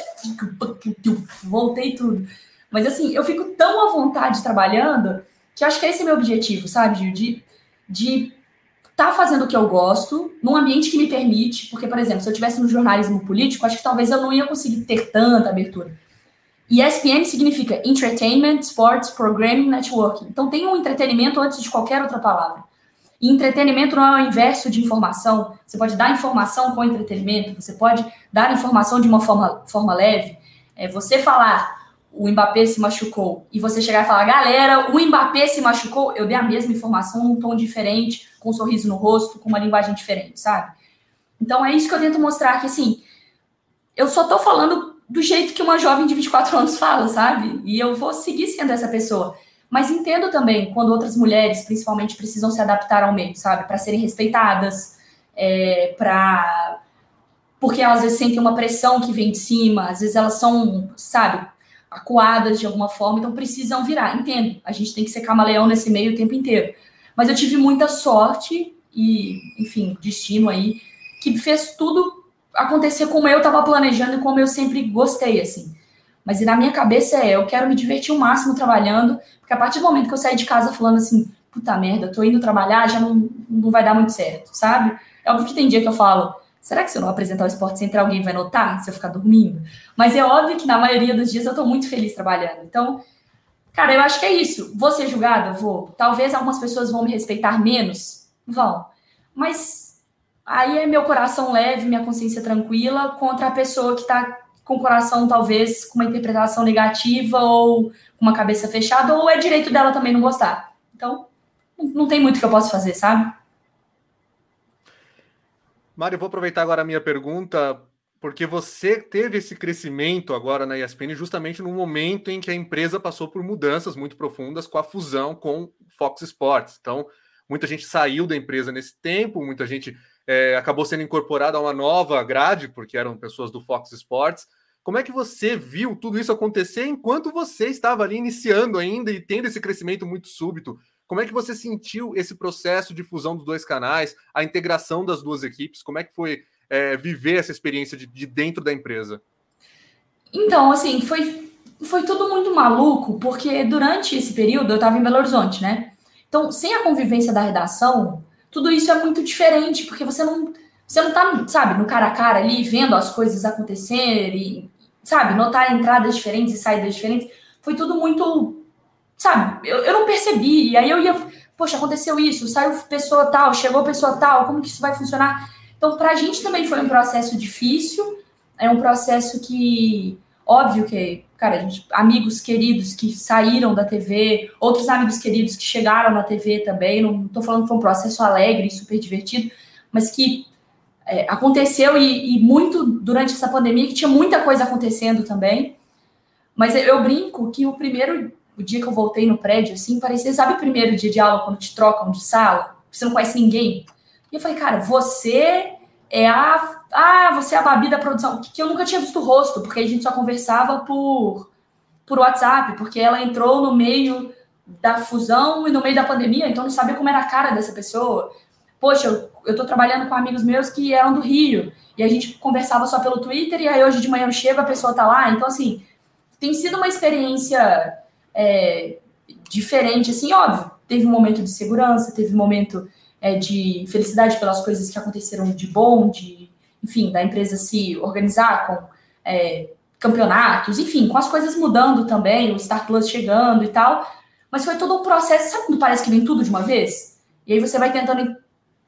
voltei tudo. Mas assim, eu fico tão à vontade trabalhando que acho que esse é meu objetivo, sabe, Gil? De, de tá fazendo o que eu gosto, num ambiente que me permite, porque, por exemplo, se eu tivesse no jornalismo político, acho que talvez eu não ia conseguir ter tanta abertura. E ESPN significa Entertainment, Sports, Programming, Networking. Então tem um entretenimento antes de qualquer outra palavra. E entretenimento não é o inverso de informação. Você pode dar informação com entretenimento, você pode dar informação de uma forma, forma leve. É, você falar o Mbappé se machucou, e você chegar e falar, galera, o Mbappé se machucou, eu dei a mesma informação num tom diferente, com um sorriso no rosto, com uma linguagem diferente, sabe? Então é isso que eu tento mostrar que assim, eu só tô falando do jeito que uma jovem de 24 anos fala, sabe? E eu vou seguir sendo essa pessoa. Mas entendo também quando outras mulheres, principalmente, precisam se adaptar ao meio, sabe? Para serem respeitadas, é, para. Porque elas às vezes sentem uma pressão que vem de cima, às vezes elas são, sabe, acuadas de alguma forma, então precisam virar. Entendo, a gente tem que ser camaleão nesse meio o tempo inteiro. Mas eu tive muita sorte e, enfim, destino aí, que fez tudo acontecer como eu estava planejando e como eu sempre gostei, assim. Mas na minha cabeça é, eu quero me divertir o máximo trabalhando, porque a partir do momento que eu sair de casa falando assim, puta merda, tô indo trabalhar, já não, não vai dar muito certo, sabe? É óbvio que tem dia que eu falo, será que se eu não apresentar o esporte center alguém vai notar se eu ficar dormindo? Mas é óbvio que na maioria dos dias eu tô muito feliz trabalhando. Então, cara, eu acho que é isso. Vou ser julgada? Vou. Talvez algumas pessoas vão me respeitar menos? Vão. Mas aí é meu coração leve, minha consciência tranquila contra a pessoa que tá com o coração talvez com uma interpretação negativa ou com uma cabeça fechada, ou é direito dela também não gostar. Então, não tem muito que eu possa fazer, sabe? Mário, vou aproveitar agora a minha pergunta, porque você teve esse crescimento agora na ESPN justamente no momento em que a empresa passou por mudanças muito profundas com a fusão com Fox Sports. Então, muita gente saiu da empresa nesse tempo, muita gente é, acabou sendo incorporada a uma nova grade, porque eram pessoas do Fox Sports. Como é que você viu tudo isso acontecer enquanto você estava ali iniciando ainda e tendo esse crescimento muito súbito? Como é que você sentiu esse processo de fusão dos dois canais, a integração das duas equipes? Como é que foi é, viver essa experiência de, de, dentro da empresa? Então, assim, foi, foi tudo muito maluco, porque durante esse período eu estava em Belo Horizonte, né? Então, sem a convivência da redação, tudo isso é muito diferente, porque você não, você não tá, sabe, no cara a cara ali, vendo as coisas acontecerem, sabe, notar entradas diferentes e saídas diferentes. Foi tudo muito, sabe, eu, eu não percebi. E aí eu ia, poxa, aconteceu isso, saiu pessoa tal, chegou pessoa tal, como que isso vai funcionar? Então, para a gente também foi um processo difícil, é um processo que, óbvio que, cara, gente, amigos queridos que saíram da TV, outros amigos queridos que chegaram na TV também, não estou falando que foi um processo alegre, super divertido, mas que é, aconteceu e, e, muito durante essa pandemia, que tinha muita coisa acontecendo também. Mas eu brinco que o primeiro o dia que eu voltei no prédio, assim, parecia, sabe o primeiro dia de aula quando te trocam de sala? Você não conhece ninguém? E eu falei, cara, você é a. Ah, você é a Babi da produção. Que eu nunca tinha visto o rosto, porque a gente só conversava por, por WhatsApp, porque ela entrou no meio da fusão e no meio da pandemia, então não sabia como era a cara dessa pessoa. Poxa, eu, eu tô trabalhando com amigos meus que eram do Rio, e a gente conversava só pelo Twitter, e aí hoje de manhã eu chego, a pessoa tá lá. Então, assim, tem sido uma experiência é, diferente, assim, óbvio. Teve um momento de segurança, teve um momento é, de felicidade pelas coisas que aconteceram de bom, de, enfim, da empresa se organizar com é, campeonatos, enfim, com as coisas mudando também, o Star Plus chegando e tal. Mas foi todo um processo, sabe quando parece que vem tudo de uma vez? E aí você vai tentando,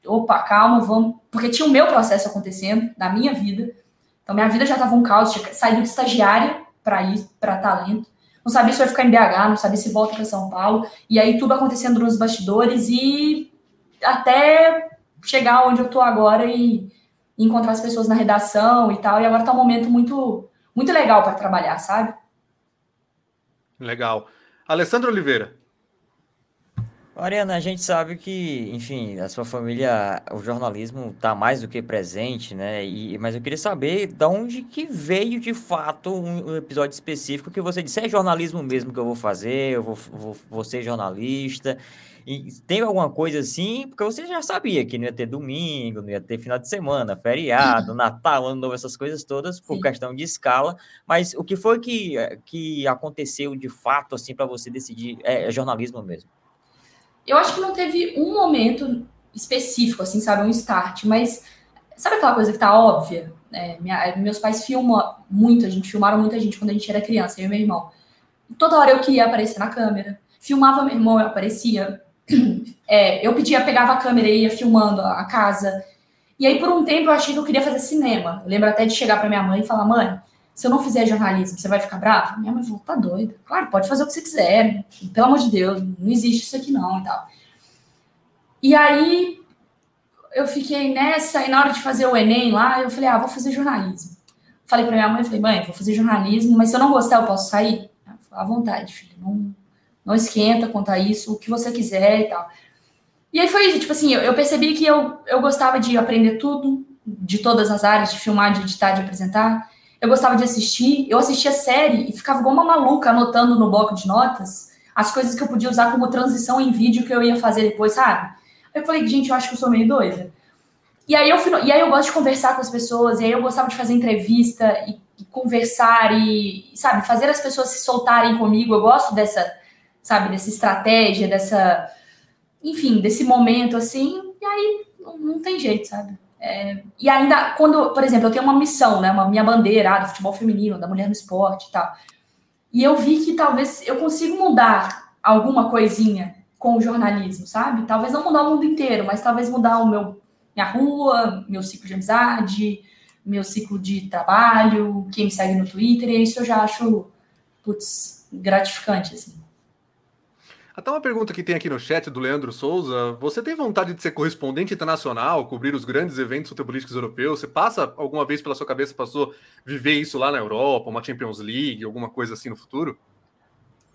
opa, calma, vamos. Porque tinha o meu processo acontecendo na minha vida. Então minha vida já estava um caos, tinha saído de estagiária para ir para talento. Não sabia se vai ficar em BH, não sabia se volta para São Paulo. E aí tudo acontecendo nos bastidores e até chegar onde eu estou agora e, e, encontrar as pessoas na redação e tal. E agora está um momento muito, muito legal para trabalhar, sabe? Legal. Alessandro Oliveira. Mariana, a gente sabe que, enfim, a sua família, o jornalismo está mais do que presente, né? E, mas eu queria saber de onde que veio de fato um, um episódio específico que você disse, é jornalismo mesmo que eu vou fazer, eu vou, vou, vou ser jornalista. E tem alguma coisa assim, porque você já sabia que não ia ter domingo, não ia ter final de semana, feriado, Natal, Ano Novo, essas coisas todas, por Sim. questão de escala. Mas o que foi que, que aconteceu de fato, assim, para você decidir? É, é, jornalismo mesmo? Eu acho que não teve um momento específico, assim, sabe, um start, mas sabe aquela coisa que tá óbvia? É, minha, meus pais filmam muito, a gente filmaram muita gente quando a gente era criança, eu e meu irmão. Toda hora eu queria aparecer na câmera. Filmava meu irmão, eu aparecia é, eu pedia, pegava a câmera e ia filmando a casa. E aí, por um tempo, eu achei que eu queria fazer cinema. Eu lembro até de chegar para minha mãe e falar: mãe, se eu não fizer jornalismo, você vai ficar brava? Minha mãe falou: tá doida. Claro, pode fazer o que você quiser. Pelo amor de Deus, não existe isso aqui não e tal. E aí, eu fiquei nessa, e na hora de fazer o Enem lá, eu falei, ah, vou fazer jornalismo. Falei para minha mãe, falei, mãe, vou fazer jornalismo, mas se eu não gostar, eu posso sair? À vontade, filho, não, não esquenta contar isso, o que você quiser e tal. E aí foi, tipo assim, eu, eu percebi que eu, eu gostava de aprender tudo, de todas as áreas, de filmar, de editar, de apresentar. Eu gostava de assistir, eu assistia série e ficava igual uma maluca anotando no bloco de notas as coisas que eu podia usar como transição em vídeo que eu ia fazer depois, sabe? Eu falei, gente, eu acho que eu sou meio doida. E aí eu, e aí eu gosto de conversar com as pessoas, e aí eu gostava de fazer entrevista e, e conversar e, sabe, fazer as pessoas se soltarem comigo. Eu gosto dessa, sabe, dessa estratégia, dessa, enfim, desse momento assim. E aí não, não tem jeito, sabe? É, e ainda, quando, por exemplo, eu tenho uma missão, né, uma minha bandeira ah, do futebol feminino, da mulher no esporte e tal. E eu vi que talvez eu consiga mudar alguma coisinha com o jornalismo, sabe? Talvez não mudar o mundo inteiro, mas talvez mudar o meu minha rua, meu ciclo de amizade, meu ciclo de trabalho, quem me segue no Twitter, e isso eu já acho, putz, gratificante, assim. Até uma pergunta que tem aqui no chat do Leandro Souza. Você tem vontade de ser correspondente internacional, cobrir os grandes eventos futebolísticos europeus? Você passa alguma vez pela sua cabeça, passou viver isso lá na Europa, uma Champions League, alguma coisa assim no futuro?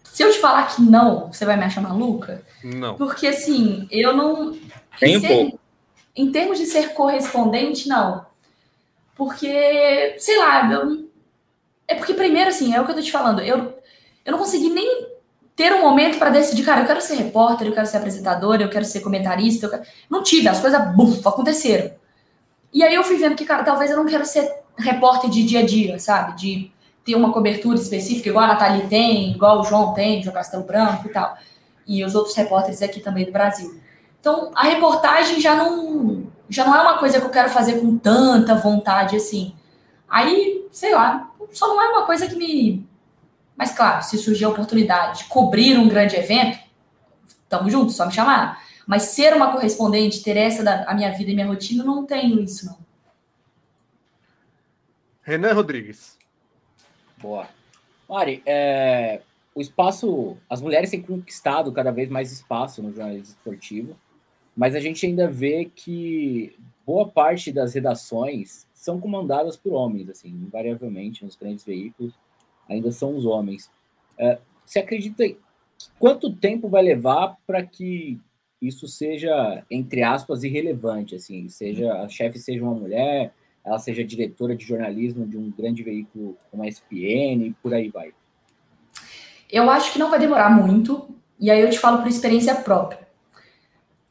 Se eu te falar que não, você vai me achar maluca? Não. Porque assim, eu não. Tem um pouco. Em termos de ser correspondente, não. Porque, sei lá, eu, é porque primeiro, assim, é o que eu tô te falando, eu, eu não consegui nem ter um momento para decidir, cara, eu quero ser repórter, eu quero ser apresentador, eu quero ser comentarista. Quero... Não tive, as coisas, bum, aconteceram. E aí eu fui vendo que, cara, talvez eu não quero ser repórter de dia a dia, sabe? De ter uma cobertura específica, igual a Nathalie tem, igual o João tem, João Castelo Branco e tal. E os outros repórteres aqui também do Brasil. Então, a reportagem já não, já não é uma coisa que eu quero fazer com tanta vontade assim. Aí, sei lá, só não é uma coisa que me. Mas, claro, se surgir a oportunidade de cobrir um grande evento, tamo junto, só me chamar. Mas ser uma correspondente, ter essa da a minha vida e minha rotina, não tenho isso, não. Renan Rodrigues. Boa. Mari, é, o espaço, as mulheres têm conquistado cada vez mais espaço no jornalismo esportivo mas a gente ainda vê que boa parte das redações são comandadas por homens, assim, invariavelmente, nos grandes veículos, ainda são os homens. É, você acredita quanto tempo vai levar para que isso seja, entre aspas, irrelevante, assim, seja a chefe seja uma mulher, ela seja diretora de jornalismo de um grande veículo como a ESPN e por aí vai? Eu acho que não vai demorar muito, e aí eu te falo por experiência própria.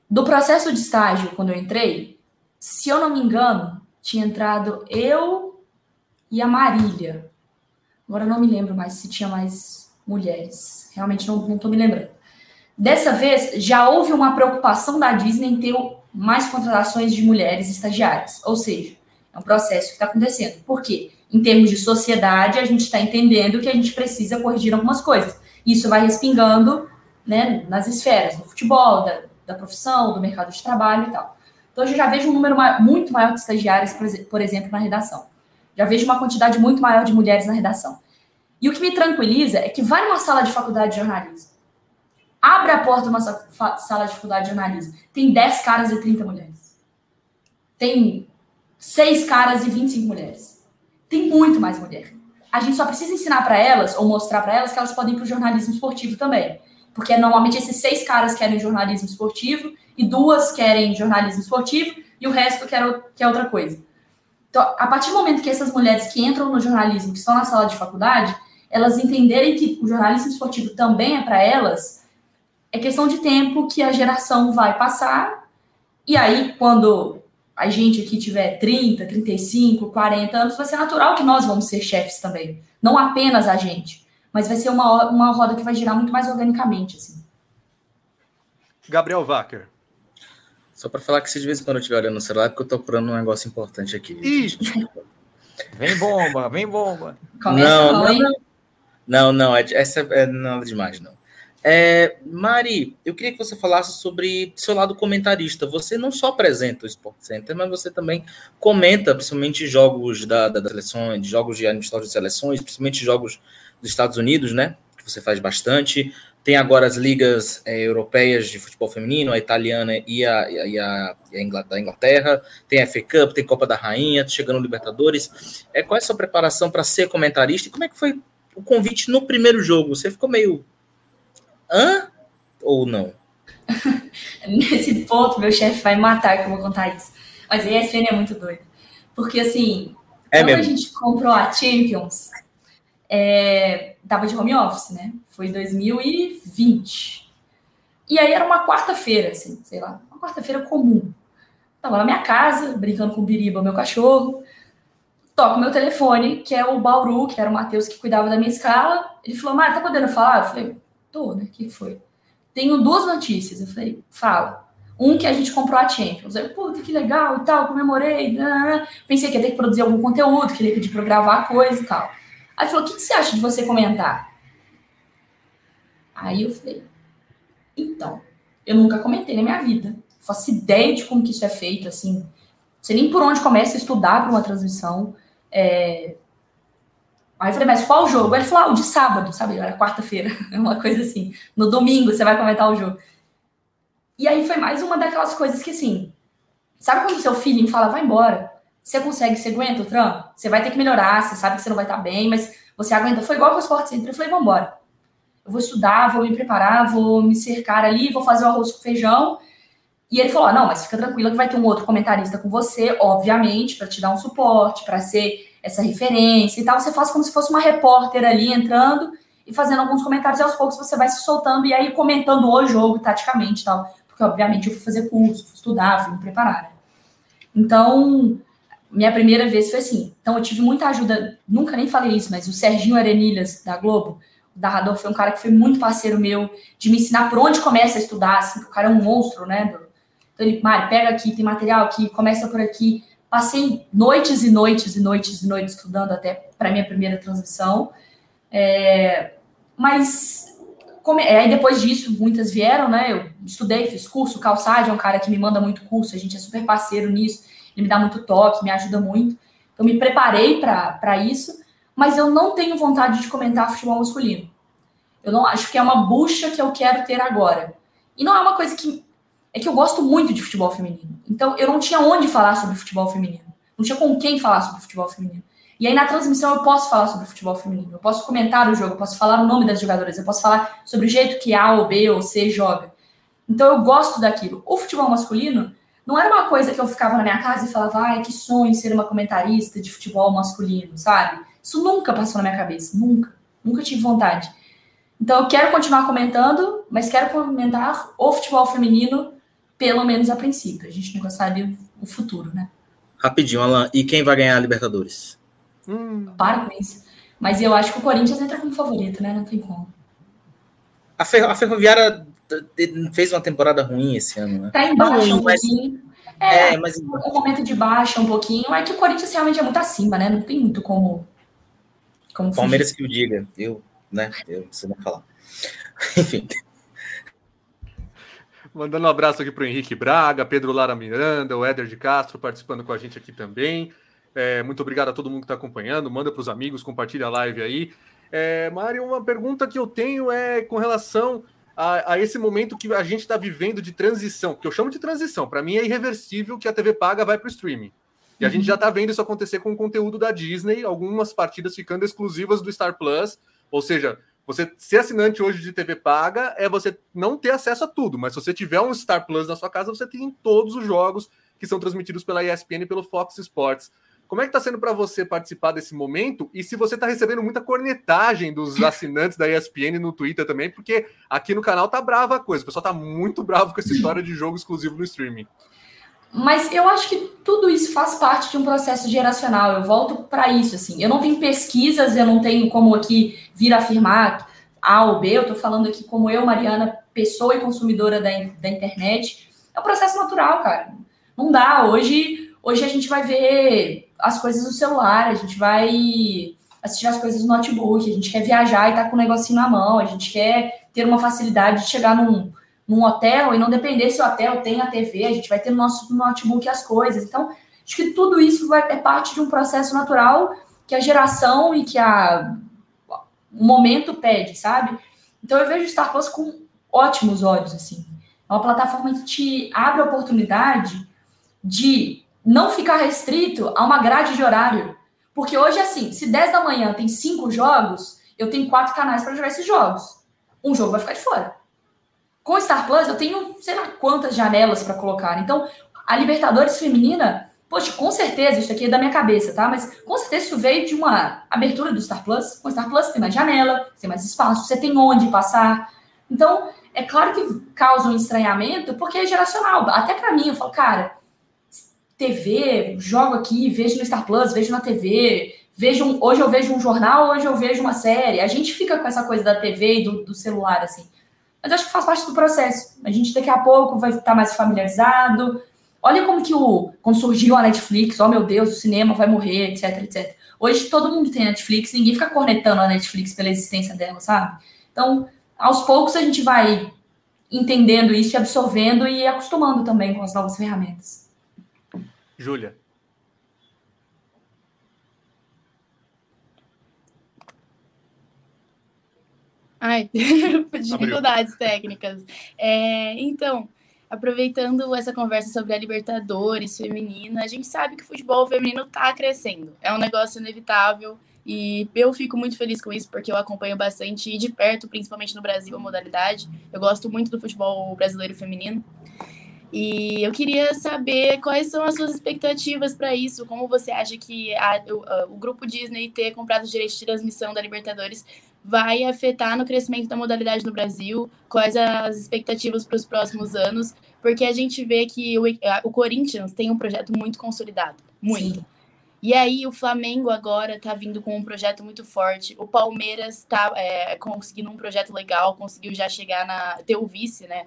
Do processo de estágio, quando eu entrei, se eu não me engano, tinha entrado eu e a Marília. Agora eu não me lembro mais se tinha mais mulheres. Realmente não estou me lembrando. Dessa vez, já houve uma preocupação da Disney em ter mais contratações de mulheres estagiárias. Ou seja, é um processo que está acontecendo. Por quê? Em termos de sociedade, a gente está entendendo que a gente precisa corrigir algumas coisas. Isso vai respingando né, nas esferas, do futebol, da, da profissão, do mercado de trabalho e tal. Então, eu já vejo um número muito maior de estagiárias, por exemplo, na redação. Já vejo uma quantidade muito maior de mulheres na redação. E o que me tranquiliza é que vai numa sala de faculdade de jornalismo. Abre a porta de uma sala de faculdade de jornalismo. Tem 10 caras e 30 mulheres. Tem 6 caras e 25 mulheres. Tem muito mais mulher. A gente só precisa ensinar para elas, ou mostrar para elas, que elas podem ir para o jornalismo esportivo também porque normalmente esses seis caras querem jornalismo esportivo e duas querem jornalismo esportivo e o resto quer, quer outra coisa. Então, a partir do momento que essas mulheres que entram no jornalismo, que estão na sala de faculdade, elas entenderem que o jornalismo esportivo também é para elas, é questão de tempo que a geração vai passar. E aí, quando a gente aqui tiver 30, 35, 40 anos, vai ser natural que nós vamos ser chefes também. Não apenas a gente mas vai ser uma, uma roda que vai girar muito mais organicamente. Assim. Gabriel Wacker. Só para falar que se de vez em quando eu estiver olhando no celular, é porque eu estou procurando um negócio importante aqui. vem bomba, vem bomba. Começa não, não, não, não, não, é, essa é nada demais, não. É, Mari, eu queria que você falasse sobre seu lado comentarista. Você não só apresenta o Sport Center, mas você também comenta, principalmente jogos da, da, da seleção, jogos de aniversário de seleções, principalmente jogos dos Estados Unidos, né? Que você faz bastante. Tem agora as ligas é, europeias de futebol feminino, a italiana e a, e a, e a da Inglaterra, tem a FA Cup, tem Copa da Rainha, chegando no Libertadores. É, qual é a sua preparação para ser comentarista e como é que foi o convite no primeiro jogo? Você ficou meio. hã? Ou não? Nesse ponto, meu chefe vai matar que eu vou contar isso. Mas a ESPN é muito doido. Porque, assim, é quando mesmo. a gente comprou a Champions, é, tava de home office, né? Foi 2020. E aí era uma quarta-feira, assim, sei lá, uma quarta-feira comum. Tava na minha casa, brincando com o Biriba, meu cachorro. Toco meu telefone, que é o Bauru, que era o Matheus que cuidava da minha escala. Ele falou, Mário, tá podendo falar? Eu falei, tô, né? O que foi? Tenho duas notícias. Eu falei, fala. Um que a gente comprou a Champions. Eu, puta, que legal e tal, comemorei. Né, né, né. Pensei que ia ter que produzir algum conteúdo, que ele ia pedir pra eu gravar coisa e tal. Aí falou: o que, que você acha de você comentar? Aí eu falei: então, eu nunca comentei na minha vida. faço ideia de como que isso é feito, assim. Não sei nem por onde começa a estudar para uma transmissão. É... Aí eu falei, mas qual jogo? Ele falou, ah, o de sábado, sabe? Era quarta-feira, uma coisa assim. No domingo você vai comentar o jogo. E aí foi mais uma daquelas coisas que, assim, sabe quando seu feeling fala, vai embora? Você consegue, você aguenta o trampo? Você vai ter que melhorar, você sabe que você não vai estar bem, mas você aguenta. Foi igual com o Sport Center. Eu falei, vamos embora. Eu vou estudar, vou me preparar, vou me cercar ali, vou fazer o arroz com feijão. E ele falou: não, mas fica tranquila que vai ter um outro comentarista com você, obviamente, para te dar um suporte, para ser essa referência e tal. Você faz como se fosse uma repórter ali entrando e fazendo alguns comentários e aos poucos você vai se soltando e aí comentando o jogo taticamente e tal. Porque, obviamente, eu fui fazer curso, fui estudar, fui me preparar. Então, minha primeira vez foi assim. Então eu tive muita ajuda, nunca nem falei isso, mas o Serginho Arenilhas, da Globo, o narrador, foi um cara que foi muito parceiro meu, de me ensinar por onde começa a estudar, assim, o cara é um monstro, né? Então ele, Mari, pega aqui, tem material aqui, começa por aqui. Passei noites e noites e noites e noites estudando até para minha primeira transmissão. É, mas come, aí depois disso, muitas vieram, né? Eu estudei, fiz curso, Calçade é um cara que me manda muito curso, a gente é super parceiro nisso ele me dá muito toque, me ajuda muito. Eu me preparei para isso, mas eu não tenho vontade de comentar futebol masculino. Eu não acho que é uma bucha que eu quero ter agora. E não é uma coisa que. É que eu gosto muito de futebol feminino. Então eu não tinha onde falar sobre futebol feminino. Não tinha com quem falar sobre futebol feminino. E aí na transmissão eu posso falar sobre futebol feminino. Eu posso comentar o jogo, eu posso falar o nome das jogadoras, eu posso falar sobre o jeito que A ou B ou C joga. Então eu gosto daquilo. O futebol masculino, não era uma coisa que eu ficava na minha casa e falava, ai, que sonho ser uma comentarista de futebol masculino, sabe? Isso nunca passou na minha cabeça, nunca. Nunca tive vontade. Então eu quero continuar comentando, mas quero comentar o futebol feminino, pelo menos a princípio. A gente nunca sabe o futuro, né? Rapidinho, Alan. E quem vai ganhar a Libertadores? Hum. Para com isso. Mas eu acho que o Corinthians entra como favorito, né? Não tem como. A, Fer a Ferroviária fez uma temporada ruim esse ano, né? Tá embaixo um pouquinho. É, é, mas... um momento de baixa um pouquinho. É que o Corinthians realmente é muito acima, né? Não tem muito como. Como Palmeiras fugir. que o diga, eu, né? Eu sei não falar. Enfim. Mandando um abraço aqui para o Henrique Braga, Pedro Lara Miranda, o Éder de Castro participando com a gente aqui também. É, muito obrigado a todo mundo que está acompanhando. Manda para os amigos, compartilha a live aí. É, Mário, uma pergunta que eu tenho é com relação a, a esse momento que a gente está vivendo de transição, que eu chamo de transição, para mim é irreversível que a TV paga vai para o streaming. E a gente já está vendo isso acontecer com o conteúdo da Disney, algumas partidas ficando exclusivas do Star Plus, ou seja, você ser assinante hoje de TV paga é você não ter acesso a tudo, mas se você tiver um Star Plus na sua casa, você tem todos os jogos que são transmitidos pela ESPN e pelo Fox Sports. Como é que está sendo para você participar desse momento? E se você está recebendo muita cornetagem dos assinantes da ESPN no Twitter também, porque aqui no canal tá brava a coisa. O pessoal tá muito bravo com essa história de jogo exclusivo no streaming. Mas eu acho que tudo isso faz parte de um processo geracional. Eu volto para isso, assim. Eu não tenho pesquisas, eu não tenho como aqui vir afirmar A ou B. Eu estou falando aqui como eu, Mariana, pessoa e consumidora da, da internet. É um processo natural, cara. Não dá. Hoje, hoje a gente vai ver as coisas no celular, a gente vai assistir as coisas no notebook, a gente quer viajar e tá com o negocinho na mão, a gente quer ter uma facilidade de chegar num, num hotel e não depender se o hotel tem a TV, a gente vai ter no nosso notebook as coisas. Então, acho que tudo isso vai, é parte de um processo natural que a geração e que a, o momento pede, sabe? Então eu vejo Star Plus com ótimos olhos, assim. É uma plataforma que te abre a oportunidade de não ficar restrito a uma grade de horário. Porque hoje, assim, se 10 da manhã tem cinco jogos, eu tenho quatro canais para jogar esses jogos. Um jogo vai ficar de fora. Com o Star Plus, eu tenho sei lá quantas janelas para colocar. Então, a Libertadores Feminina, poxa, com certeza, isso aqui é da minha cabeça, tá? Mas com certeza isso veio de uma abertura do Star Plus. Com o Star Plus tem mais janela, tem mais espaço, você tem onde passar. Então, é claro que causa um estranhamento, porque é geracional. Até para mim, eu falo, cara, TV, jogo aqui, vejo no Star Plus, vejo na TV, vejo um, hoje eu vejo um jornal, hoje eu vejo uma série. A gente fica com essa coisa da TV e do, do celular, assim. Mas acho que faz parte do processo. A gente daqui a pouco vai estar mais familiarizado. Olha como que o. Quando surgiu a Netflix, oh meu Deus, o cinema vai morrer, etc, etc. Hoje todo mundo tem Netflix, ninguém fica cornetando a Netflix pela existência dela, sabe? Então, aos poucos a gente vai entendendo isso absorvendo e acostumando também com as novas ferramentas. Júlia. Ai, dificuldades técnicas. É, então, aproveitando essa conversa sobre a Libertadores feminina, a gente sabe que o futebol feminino está crescendo. É um negócio inevitável e eu fico muito feliz com isso, porque eu acompanho bastante e de perto, principalmente no Brasil, a modalidade. Eu gosto muito do futebol brasileiro feminino. E eu queria saber quais são as suas expectativas para isso, como você acha que a, o, o, grupo Disney ter comprado os direitos de transmissão da Libertadores vai afetar no crescimento da modalidade no Brasil, quais as expectativas para os próximos anos, porque a gente vê que o, o Corinthians tem um projeto muito consolidado, muito. Sim. E aí o Flamengo agora está vindo com um projeto muito forte. O Palmeiras está é, conseguindo um projeto legal, conseguiu já chegar na ter o vice, né?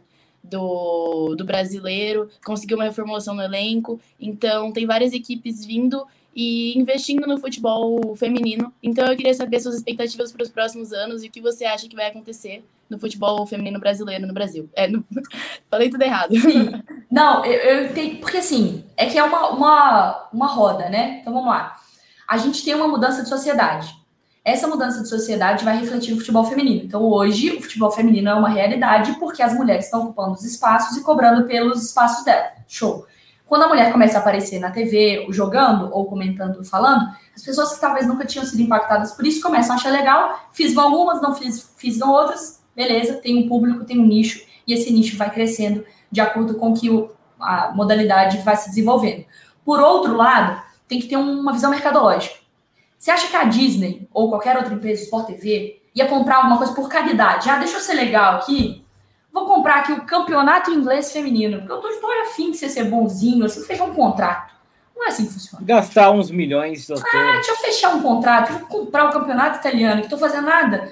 do, do brasileiro, conseguiu uma reformulação no elenco. Então, tem várias equipes vindo e investindo no futebol feminino. Então, eu queria saber suas expectativas para os próximos anos e o que você acha que vai acontecer no futebol feminino brasileiro no Brasil. É, no... Falei tudo errado. Sim. Não, eu, eu tenho. Porque assim, é que é uma, uma, uma roda, né? Então vamos lá. A gente tem uma mudança de sociedade essa mudança de sociedade vai refletir no futebol feminino. Então, hoje, o futebol feminino é uma realidade porque as mulheres estão ocupando os espaços e cobrando pelos espaços dela. Show. Quando a mulher começa a aparecer na TV, jogando, ou comentando, falando, as pessoas que talvez nunca tinham sido impactadas por isso começam a achar legal, fiz algumas, não fiz, fiz outras, beleza, tem um público, tem um nicho, e esse nicho vai crescendo de acordo com que o, a modalidade vai se desenvolvendo. Por outro lado, tem que ter uma visão mercadológica. Você acha que a Disney ou qualquer outra empresa, Sport TV, ia comprar alguma coisa por caridade? Ah, deixa eu ser legal aqui. Vou comprar aqui o campeonato inglês feminino, porque eu tô, estou afim de você ser bonzinho, assim, fechar um contrato. Não é assim que funciona. Gastar uns milhões. Doutor. Ah, deixa eu fechar um contrato, vou comprar o campeonato italiano, que estou fazendo nada.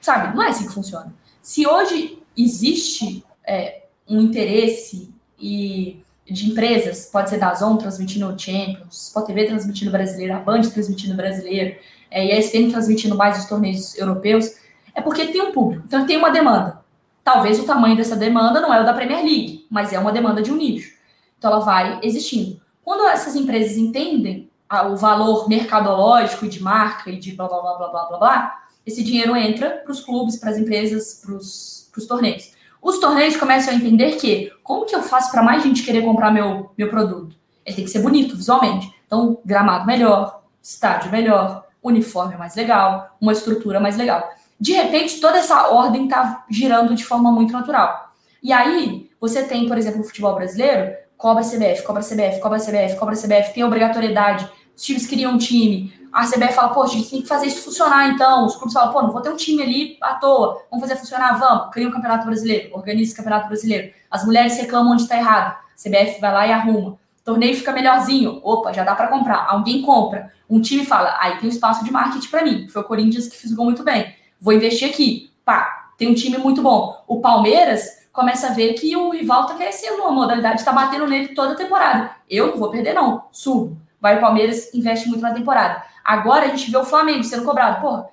Sabe, não é assim que funciona. Se hoje existe é, um interesse e de empresas, pode ser da Zon transmitindo o Champions, Sport TV transmitindo o brasileiro, a Band transmitindo o brasileiro, é, e a ESPN transmitindo mais os torneios europeus, é porque tem um público, então tem uma demanda. Talvez o tamanho dessa demanda não é o da Premier League, mas é uma demanda de um nicho. Então ela vai existindo. Quando essas empresas entendem o valor mercadológico de marca e de blá blá blá blá blá blá, blá esse dinheiro entra para os clubes, para as empresas, para os torneios. Os torneios começam a entender que como que eu faço para mais gente querer comprar meu, meu produto? Ele tem que ser bonito visualmente. Então, gramado melhor, estádio melhor, uniforme mais legal, uma estrutura mais legal. De repente, toda essa ordem está girando de forma muito natural. E aí, você tem, por exemplo, no futebol brasileiro, cobra CBF, cobra CBF, cobra CBF, cobra CBF, tem obrigatoriedade. Os times criam um time, a CBF fala, poxa, a gente tem que fazer isso funcionar então. Os clubes falam, pô, não vou ter um time ali à toa, vamos fazer funcionar, vamos, cria um campeonato brasileiro, organiza esse campeonato brasileiro. As mulheres reclamam onde está errado, a CBF vai lá e arruma. O torneio fica melhorzinho, opa, já dá para comprar. Alguém compra, um time fala, aí tem um espaço de marketing para mim. Foi o Corinthians que fisgou muito bem. Vou investir aqui, pá, tem um time muito bom. O Palmeiras começa a ver que o rival está crescendo, a modalidade está batendo nele toda a temporada. Eu não vou perder, não, subo. Vai o Palmeiras, investe muito na temporada. Agora a gente vê o Flamengo sendo cobrado. Porra,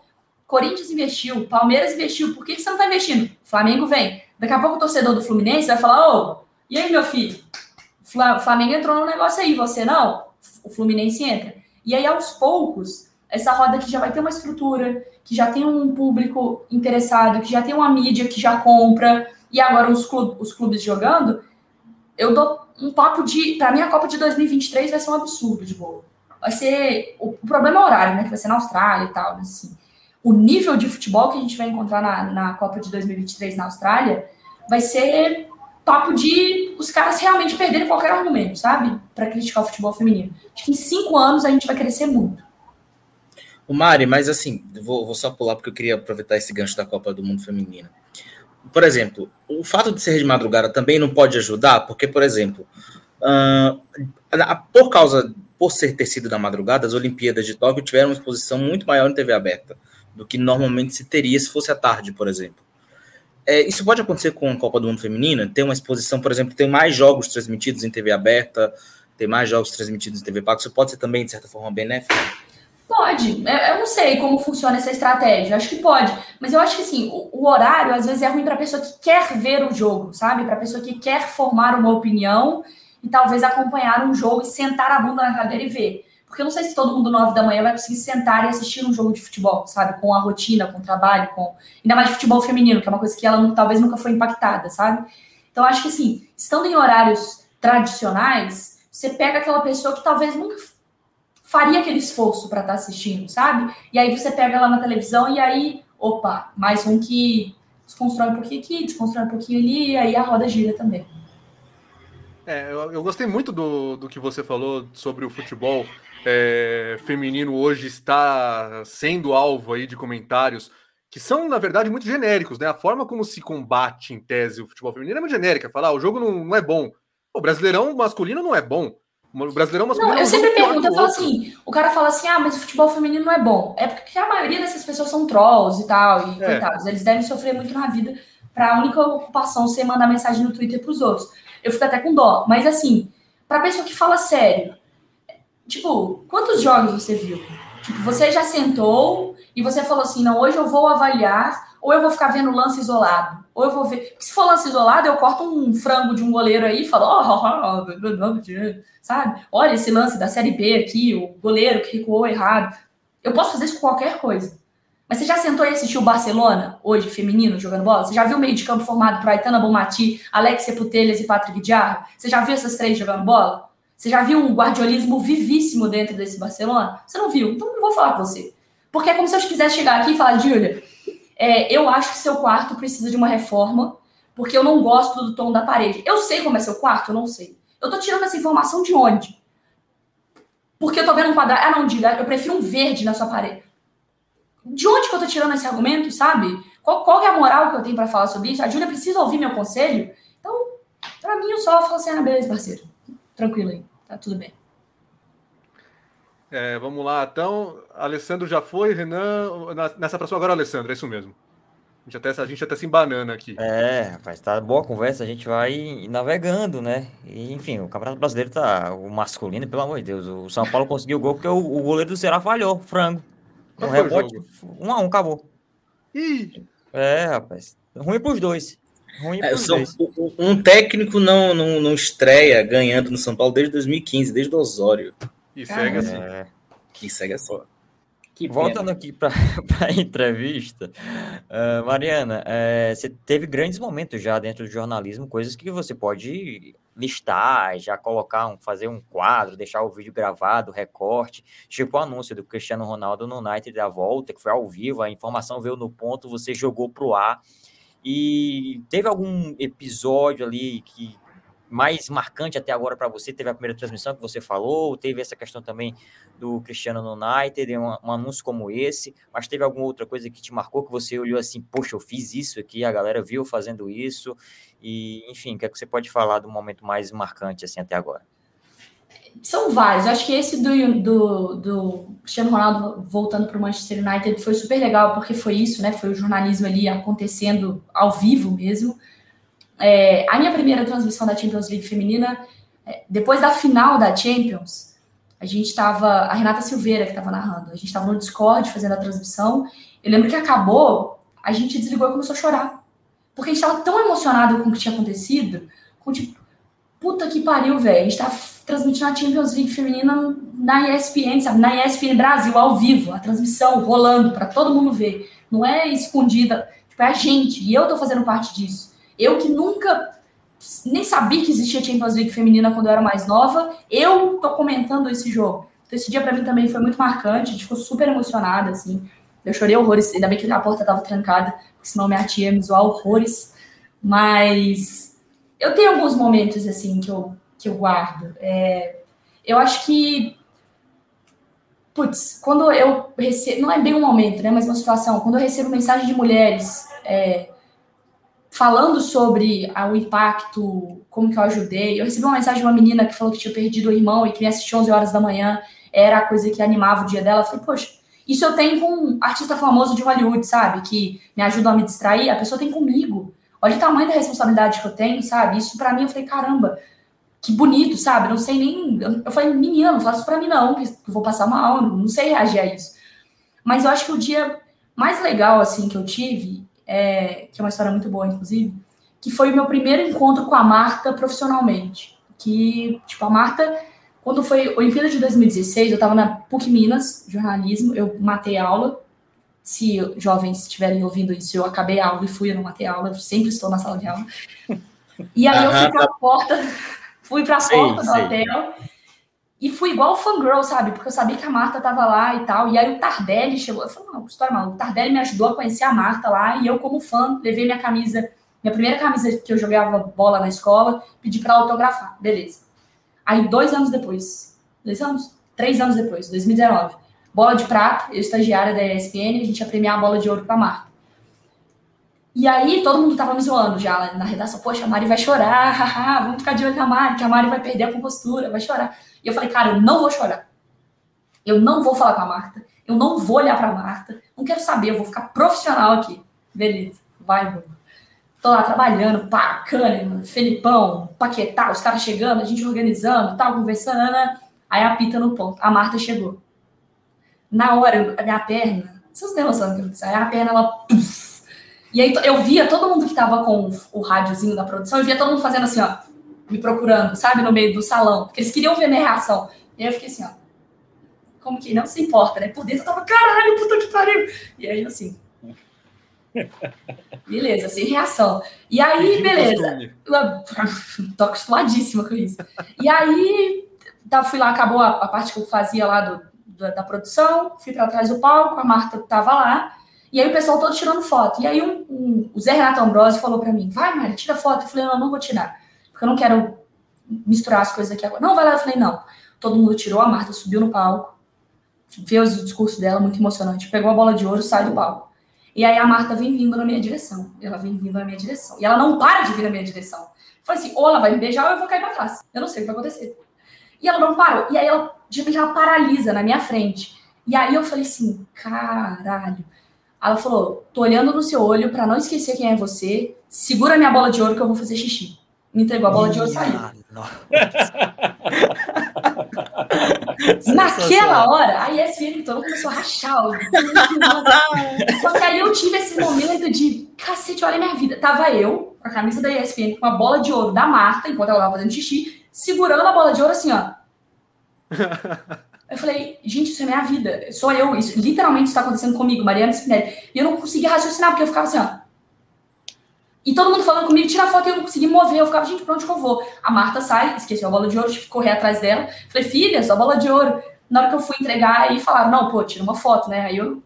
Corinthians investiu, Palmeiras investiu, por que, que você não tá investindo? Flamengo vem. Daqui a pouco o torcedor do Fluminense vai falar: Ô, e aí, meu filho? Flamengo entrou no negócio aí, você não? O Fluminense entra. E aí, aos poucos, essa roda que já vai ter uma estrutura, que já tem um público interessado, que já tem uma mídia que já compra, e agora os clubes, os clubes jogando, eu dou um papo de. Para mim, a Copa de 2023 vai ser um absurdo de boa. Vai ser. O, o problema é o horário, né? Que vai ser na Austrália e tal. Assim. O nível de futebol que a gente vai encontrar na, na Copa de 2023 na Austrália vai ser papo de os caras realmente perderem qualquer argumento, sabe? Para criticar o futebol feminino. Acho que em cinco anos a gente vai crescer muito. O Mari, mas assim, vou, vou só pular porque eu queria aproveitar esse gancho da Copa do Mundo Feminina. Por exemplo, o fato de ser de madrugada também não pode ajudar, porque, por exemplo, uh, por causa, por ser ter sido da madrugada, as Olimpíadas de Tóquio tiveram uma exposição muito maior em TV aberta do que normalmente se teria se fosse à tarde, por exemplo. É, isso pode acontecer com a Copa do Mundo Feminina? Tem uma exposição, por exemplo, tem mais jogos transmitidos em TV aberta, tem mais jogos transmitidos em TV pago. Isso pode ser também, de certa forma, benéfico? Pode. Eu não sei como funciona essa estratégia. Acho que pode. Mas eu acho que assim, o, horário às vezes é ruim para a pessoa que quer ver o jogo, sabe? Para a pessoa que quer formar uma opinião e talvez acompanhar um jogo e sentar a bunda na cadeira e ver. Porque eu não sei se todo mundo nove da manhã vai conseguir sentar e assistir um jogo de futebol, sabe? Com a rotina, com o trabalho, com. Ainda mais de futebol feminino, que é uma coisa que ela talvez nunca foi impactada, sabe? Então, acho que assim, estando em horários tradicionais, você pega aquela pessoa que talvez nunca faria aquele esforço para estar tá assistindo, sabe? E aí você pega lá na televisão e aí, opa, mais um que desconstrói um pouquinho aqui, desconstrói um pouquinho ali, e aí a roda gira também. É, eu, eu gostei muito do, do que você falou sobre o futebol é, feminino hoje está sendo alvo aí de comentários que são, na verdade, muito genéricos, né? A forma como se combate, em tese, o futebol feminino é muito genérica. Falar, ah, o jogo não, não é bom. O brasileirão masculino não é bom. O brasileirão masculino não, eu é um sempre pergunto, eu falo assim, o cara fala assim, ah, mas o futebol feminino não é bom. É porque a maioria dessas pessoas são trolls e tal, e é. coitados, eles devem sofrer muito na vida para a única ocupação ser mandar mensagem no Twitter para os outros. Eu fico até com dó, mas assim, para pessoa que fala sério, Tipo, quantos jogos você viu? Tipo, você já sentou e você falou assim: não, hoje eu vou avaliar, ou eu vou ficar vendo lance isolado, ou eu vou ver. Porque se for lance isolado, eu corto um frango de um goleiro aí e falo: oh, sabe? Olha esse lance da Série B aqui, o goleiro que recuou errado. Eu posso fazer isso com qualquer coisa. Mas você já sentou e assistiu o Barcelona, hoje, feminino, jogando bola? Você já viu o meio de campo formado por Aitana Bomati, Alexia Putelhas e Patrick Diarra? Você já viu essas três jogando bola? Você já viu um guardiolismo vivíssimo dentro desse Barcelona? Você não viu? Então não vou falar com você. Porque é como se eu quisesse chegar aqui e falar, Júlia, é, eu acho que seu quarto precisa de uma reforma, porque eu não gosto do tom da parede. Eu sei como é seu quarto? Eu não sei. Eu tô tirando essa informação de onde? Porque eu tô vendo um quadrado. Ah, não, diga, eu prefiro um verde na sua parede. De onde que eu tô tirando esse argumento, sabe? Qual, qual é a moral que eu tenho para falar sobre isso? A Júlia precisa ouvir meu conselho? Então, para mim, eu só falo assim, ah, beleza, parceiro. Tranquilo aí tá tudo bem. É, vamos lá, então. Alessandro já foi, Renan. Nessa próxima agora, Alessandro, é isso mesmo. A gente até, a gente até se embanana aqui. É, rapaz, tá boa a conversa, a gente vai navegando, né? E, enfim, o Campeonato Brasileiro tá. O masculino, pelo amor de Deus. O São Paulo conseguiu o gol porque o, o goleiro do Ceará falhou, frango. Um rebote, um a um, acabou. Ih! É, rapaz. Ruim pros dois. É, são, um técnico não, não, não estreia ganhando no São Paulo desde 2015, desde o Osório. E segue assim. É... Que segue assim. Que Voltando aqui para a entrevista, uh, Mariana, uh, você teve grandes momentos já dentro do jornalismo, coisas que você pode listar, já colocar, um, fazer um quadro, deixar o vídeo gravado, recorte, tipo o anúncio do Cristiano Ronaldo no United da volta, que foi ao vivo, a informação veio no ponto, você jogou para o ar. E teve algum episódio ali que mais marcante até agora para você? Teve a primeira transmissão que você falou, teve essa questão também do Cristiano no United, um, um, anúncio como esse, mas teve alguma outra coisa que te marcou que você olhou assim, poxa, eu fiz isso aqui, a galera viu fazendo isso, e enfim, o que é que você pode falar do momento mais marcante assim até agora? São vários. Acho que esse do, do, do Cristiano Ronaldo voltando para o Manchester United foi super legal, porque foi isso, né? Foi o jornalismo ali acontecendo ao vivo mesmo. É, a minha primeira transmissão da Champions League feminina, é, depois da final da Champions, a gente estava. A Renata Silveira que estava narrando, a gente estava no Discord fazendo a transmissão. Eu lembro que acabou, a gente desligou e começou a chorar. Porque a gente estava tão emocionado com o que tinha acontecido, com tipo, puta que pariu, velho. A gente tá transmitindo a Champions League feminina na ESPN, sabe? Na ESPN Brasil, ao vivo, a transmissão rolando para todo mundo ver. Não é escondida, tipo, é a gente. E eu tô fazendo parte disso. Eu que nunca nem sabia que existia Champions League feminina quando eu era mais nova, eu tô comentando esse jogo. Então, esse dia para mim também foi muito marcante, a gente ficou super emocionada, assim. Eu chorei horrores, ainda bem que a porta tava trancada, senão minha tia ia me zoar horrores. Mas eu tenho alguns momentos, assim, que eu, que eu guardo. É, eu acho que putz, quando eu recebo, não é bem um momento, né, mas uma situação, quando eu recebo mensagem de mulheres é, falando sobre a, o impacto, como que eu ajudei, eu recebi uma mensagem de uma menina que falou que tinha perdido o irmão e que me assistiu 11 horas da manhã, era a coisa que animava o dia dela, eu falei, poxa, isso eu tenho com um artista famoso de Hollywood, sabe, que me ajuda a me distrair, a pessoa tem comigo, olha o tamanho da responsabilidade que eu tenho, sabe, isso para mim, eu falei, caramba, que bonito, sabe? Não sei nem. Eu falei, menina, não faça isso pra mim, não, que eu vou passar mal, não sei reagir a isso. Mas eu acho que o dia mais legal, assim, que eu tive, é, que é uma história muito boa, inclusive, que foi o meu primeiro encontro com a Marta profissionalmente. Que, tipo, a Marta, quando foi Olimpíada de 2016, eu tava na PUC Minas, jornalismo, eu matei a aula. Se jovens estiverem ouvindo isso, eu acabei a aula e fui, eu não matei a aula, eu sempre estou na sala de aula. E aí eu fui pra porta Fui pra sei, porta do hotel e fui igual fangirl, sabe? Porque eu sabia que a Marta tava lá e tal. E aí o Tardelli chegou. Eu falei, não, história maluca. O Tardelli me ajudou a conhecer a Marta lá. E eu, como fã, levei minha camisa, minha primeira camisa que eu jogava bola na escola, pedi pra autografar. Beleza. Aí, dois anos depois, dois anos? Três anos depois, 2019, bola de prata, eu estagiária da ESPN, a gente ia premiar a bola de ouro pra Marta. E aí todo mundo tava me zoando já na redação, poxa, a Mari vai chorar, haha, vamos ficar de olho na Mari, que a Mari vai perder a compostura, vai chorar. E eu falei, cara, eu não vou chorar. Eu não vou falar com a Marta, eu não vou olhar pra Marta, não quero saber, eu vou ficar profissional aqui. Beleza, vai, mano. Tô lá trabalhando, pá, Kahneman, Felipão, Paquetá, os caras chegando, a gente organizando, tal, conversando, né? aí apita no ponto. A Marta chegou. Na hora, a minha perna, vocês têm noção do que eu a perna, ela... e aí eu via todo mundo que tava com o rádiozinho da produção, eu via todo mundo fazendo assim, ó, me procurando, sabe, no meio do salão, porque eles queriam ver minha reação. E aí eu fiquei assim, ó, como que não se importa, né? Por dentro eu tava, caralho, puta que pariu. E aí assim, beleza, sem reação. E aí, beleza, tô acostumadíssima com isso. E aí, tá, fui lá, acabou a, a parte que eu fazia lá do, da, da produção, fui para trás do palco, a Marta tava lá, e aí o pessoal todo tirando foto. E aí um, um, o Zé Renato Ambrosio falou para mim, vai, Mari, tira foto. Eu falei, não, não vou tirar, porque eu não quero misturar as coisas aqui agora. Não, vai lá. Eu falei, não. Todo mundo tirou, a Marta subiu no palco, fez o discurso dela, muito emocionante, pegou a bola de ouro, sai do palco. E aí a Marta vem vindo na minha direção. Ela vem vindo na minha direção. E ela não para de vir na minha direção. Eu falei assim, ou ela vai me beijar ou eu vou cair pra trás. Eu não sei o que vai acontecer. E ela não parou. E aí ela, de repente, ela paralisa na minha frente. E aí eu falei assim, caralho. Ela falou: tô olhando no seu olho para não esquecer quem é você. Segura minha bola de ouro que eu vou fazer xixi. Me entregou a bola de ouro e saiu. Naquela hora, a ESPN todo começou a rachar. Só que aí eu tive esse momento de cacete, olha minha vida. Tava eu, com a camisa da ESPN, com a bola de ouro da Marta, enquanto ela tava fazendo xixi, segurando a bola de ouro assim, ó. Eu falei, gente, isso é minha vida. Sou eu. Isso literalmente está acontecendo comigo, Mariana Spinelli. E eu não conseguia raciocinar, porque eu ficava assim, ó. E todo mundo falando comigo, tira foto e eu não consegui mover. Eu ficava, gente, pra onde que eu vou? A Marta sai, esqueceu a bola de ouro, tive que correr atrás dela. Falei, filha, sua bola de ouro. Na hora que eu fui entregar, aí falaram, não, pô, tira uma foto, né? Aí eu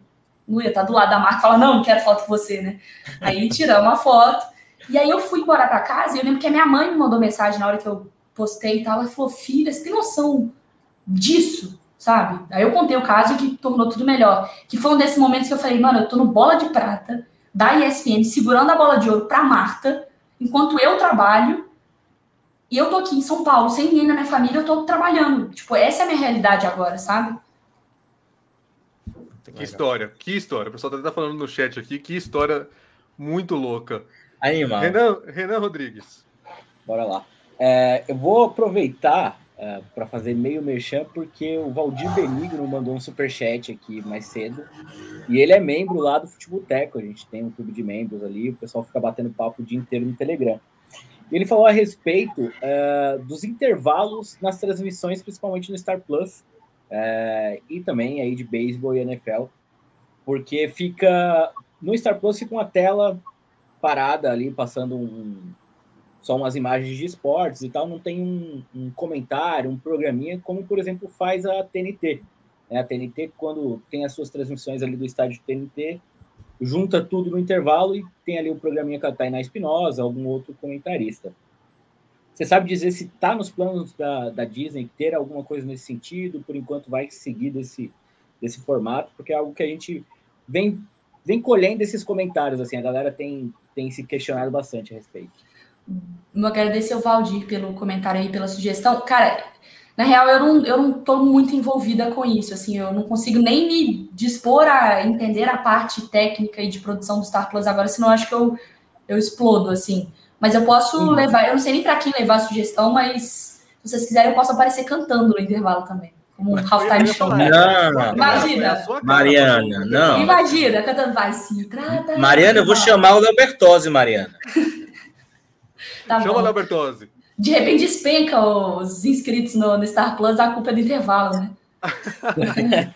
não ia estar do lado da Marta falar, não, não quero foto com você, né? Aí tiramos uma foto. E aí eu fui embora pra casa e eu lembro que a minha mãe me mandou mensagem na hora que eu postei e tal. Ela falou, filha, você tem noção disso? Sabe? Aí eu contei o caso que tornou tudo melhor. Que foi um desses momentos que eu falei, mano, eu tô no bola de prata da ESPN, segurando a bola de ouro pra Marta, enquanto eu trabalho, e eu tô aqui em São Paulo, sem ninguém na minha família, eu tô trabalhando. Tipo, essa é a minha realidade agora, sabe? Que história, que história. O pessoal tá até falando no chat aqui, que história muito louca. Aí, mano. Renan, Renan Rodrigues. Bora lá. É, eu vou aproveitar uh, é, para fazer meio merchan, porque o Valdir Benigno mandou um super chat aqui mais cedo. E ele é membro lá do Futeboteco. A gente tem um clube de membros ali, o pessoal fica batendo papo o dia inteiro no Telegram. E ele falou a respeito uh, dos intervalos nas transmissões, principalmente no Star Plus, é, e também aí de beisebol e NFL, porque fica no Star Plus fica uma tela parada ali passando um, só umas imagens de esportes e tal, não tem um, um comentário, um programinha, como por exemplo faz a TNT. É, a TNT, quando tem as suas transmissões ali do estádio TNT, junta tudo no intervalo e tem ali o programinha com a Tainá Espinosa, algum outro comentarista. Você sabe dizer se está nos planos da, da Disney ter alguma coisa nesse sentido? Por enquanto vai seguir desse, desse formato, porque é algo que a gente vem, vem colhendo esses comentários, assim, a galera tem, tem se questionado bastante a respeito. Eu agradecer ao Valdir pelo comentário aí, pela sugestão. Cara, na real, eu não, eu não tô muito envolvida com isso, assim, eu não consigo nem me dispor a entender a parte técnica e de produção do Star Plus agora, senão eu acho que eu, eu explodo, assim. Mas eu posso uhum. levar, eu não sei nem para quem levar a sugestão, mas se vocês quiserem, eu posso aparecer cantando no intervalo também. Como um halftime show. Não, Imagina. Mariana, não. Imagina, cantando vai se trata. Mariana, eu vou chamar o Leobertose, Mariana. Tá Chama o Leobertose. De repente despenca os inscritos no, no Star Plus, a culpa é do intervalo, né?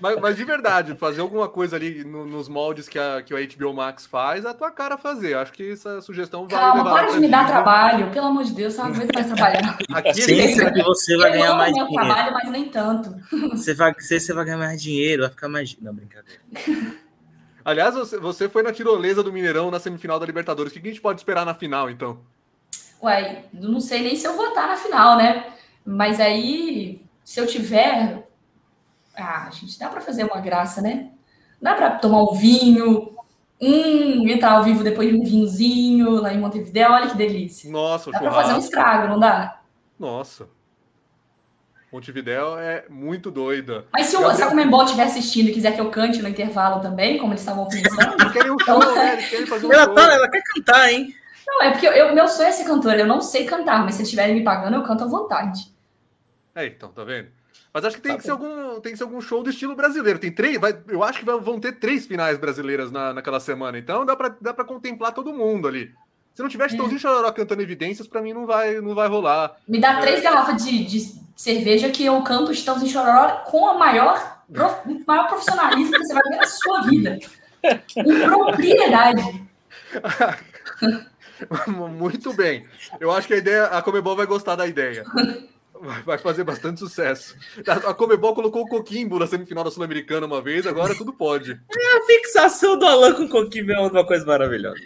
mas, mas, de verdade, fazer alguma coisa ali no, nos moldes que, a, que o HBO Max faz, é a tua cara fazer. Acho que essa sugestão vai Calma, para de me dar trabalho, pelo amor de Deus, eu não aguento mais trabalhar. Aqui Ciência que você vai eu ganhar mais dinheiro. trabalho, mas nem tanto. Você vai, você, você vai ganhar mais dinheiro, vai ficar mais. Não, brincadeira. Aliás, você, você foi na tirolesa do Mineirão na semifinal da Libertadores. O que a gente pode esperar na final, então? Ué, não sei nem se eu vou estar na final, né? Mas aí se eu tiver, ah, gente, dá para fazer uma graça, né? Dá para tomar um vinho, hum, entrar ao vivo depois de um vinhozinho lá em Montevideo, olha que delícia. Nossa, Dá para fazer um estrago, não dá? Nossa. Montevideo é muito doida. Mas se o, se a Comembol estiver assistindo e quiser que eu cante no intervalo também, como eles estavam pensando. eles querem um show, né? Eles querem fazer um ela, show. Tá, ela quer cantar, hein? Não, é porque eu, eu, meu sonho é ser cantora. Eu não sei cantar, mas se eles estiverem me pagando, eu canto à vontade. É, então, tá vendo? Mas acho que tem tá que ser algum, tem que ser algum show do estilo brasileiro. Tem três, vai, eu acho que vão ter três finais brasileiras na, naquela semana. Então dá para dá pra contemplar todo mundo ali. Se não tiver Chitãozinho é. Chororó cantando evidências, para mim não vai, não vai rolar. Me dá é... três garrafas de, de cerveja que eu canto Chitãozinho Chororó com a maior, prof, maior profissionalismo que você vai ver na sua vida. Com propriedade. Muito bem. Eu acho que a ideia, a Comebol vai gostar da ideia. Vai fazer bastante sucesso. A Comebol colocou o Coquimbo na semifinal da Sul-Americana uma vez, agora tudo pode. É, a fixação do Alan com o Coquimbo é uma coisa maravilhosa.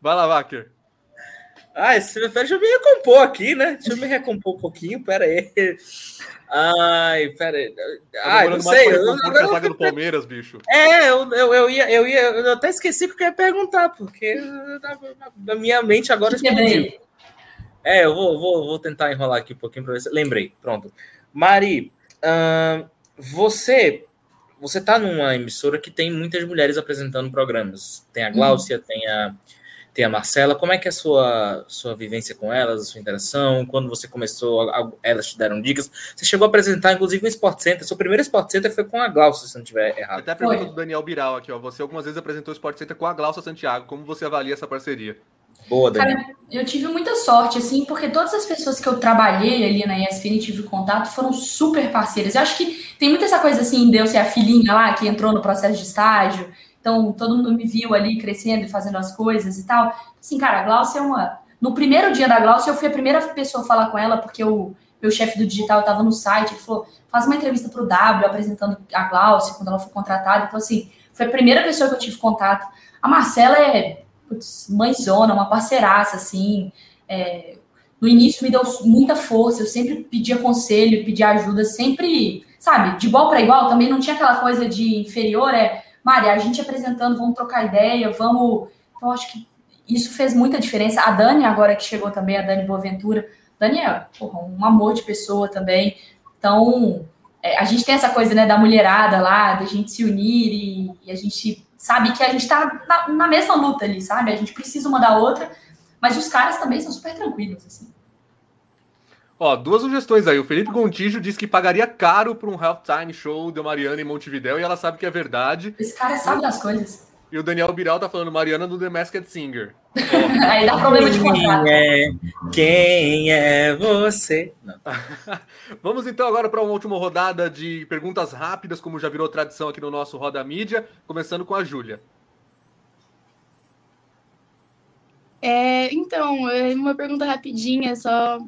Vai lá, Wacker. Ah, esse, deixa eu me recompor aqui, né? Deixa eu me recompor um pouquinho, pera aí. Ai, pera aí. Ai, não sei. Eu, eu, eu, eu, do Palmeiras, bicho. É, eu, eu, eu, ia, eu ia, eu até esqueci porque eu ia perguntar, porque na, minha mente agora explodiu. É, eu vou, vou, vou tentar enrolar aqui um pouquinho para ver se... Lembrei, pronto. Mari, uh, você você está numa emissora que tem muitas mulheres apresentando programas. Tem a uhum. Gláucia, uhum. tem, a, tem a Marcela. Como é que é a sua, sua vivência com elas, a sua interação? Quando você começou, elas te deram dicas. Você chegou a apresentar, inclusive, um Sport Center. Seu primeiro Sport Center foi com a Gláucia, se não estiver errado. Até a pergunta do Daniel Biral aqui, ó. Você algumas vezes apresentou o Sport Center com a Gláucia Santiago. Como você avalia essa parceria? Boa, Dani. Cara, eu tive muita sorte, assim, porque todas as pessoas que eu trabalhei ali na ESPN e tive contato foram super parceiras. Eu acho que tem muita essa coisa assim, de eu ser a filhinha lá que entrou no processo de estágio. Então, todo mundo me viu ali crescendo e fazendo as coisas e tal. Assim, cara, a Glaucia é uma. No primeiro dia da Glaucia, eu fui a primeira pessoa a falar com ela, porque o meu chefe do digital estava no site. Ele falou: faz uma entrevista para o W apresentando a Glaucia quando ela foi contratada. Então, assim, foi a primeira pessoa que eu tive contato. A Marcela é putz, mãezona, uma parceiraça, assim. É, no início me deu muita força, eu sempre pedia conselho, pedia ajuda, sempre, sabe, de igual para igual, também não tinha aquela coisa de inferior, é, Maria, a gente apresentando, vamos trocar ideia, vamos. Então, acho que isso fez muita diferença. A Dani, agora que chegou também, a Dani Boaventura, Dani é porra, um amor de pessoa também. Então, é, a gente tem essa coisa, né, da mulherada lá, da gente se unir e, e a gente sabe que a gente tá na, na, mesma luta ali, sabe? A gente precisa uma da outra, mas os caras também são super tranquilos, assim. Ó, duas sugestões aí. O Felipe Gontijo disse que pagaria caro para um halftime show de Mariana em Montevidéu e ela sabe que é verdade. Esse cara sabe das coisas. E o Daniel Biral tá falando Mariana do The Masked Singer. Aí dá problema de contrato. Quem é, quem é você? Vamos então agora para uma última rodada de perguntas rápidas, como já virou tradição aqui no nosso Roda Mídia, começando com a Júlia. É, então, é uma pergunta rapidinha, só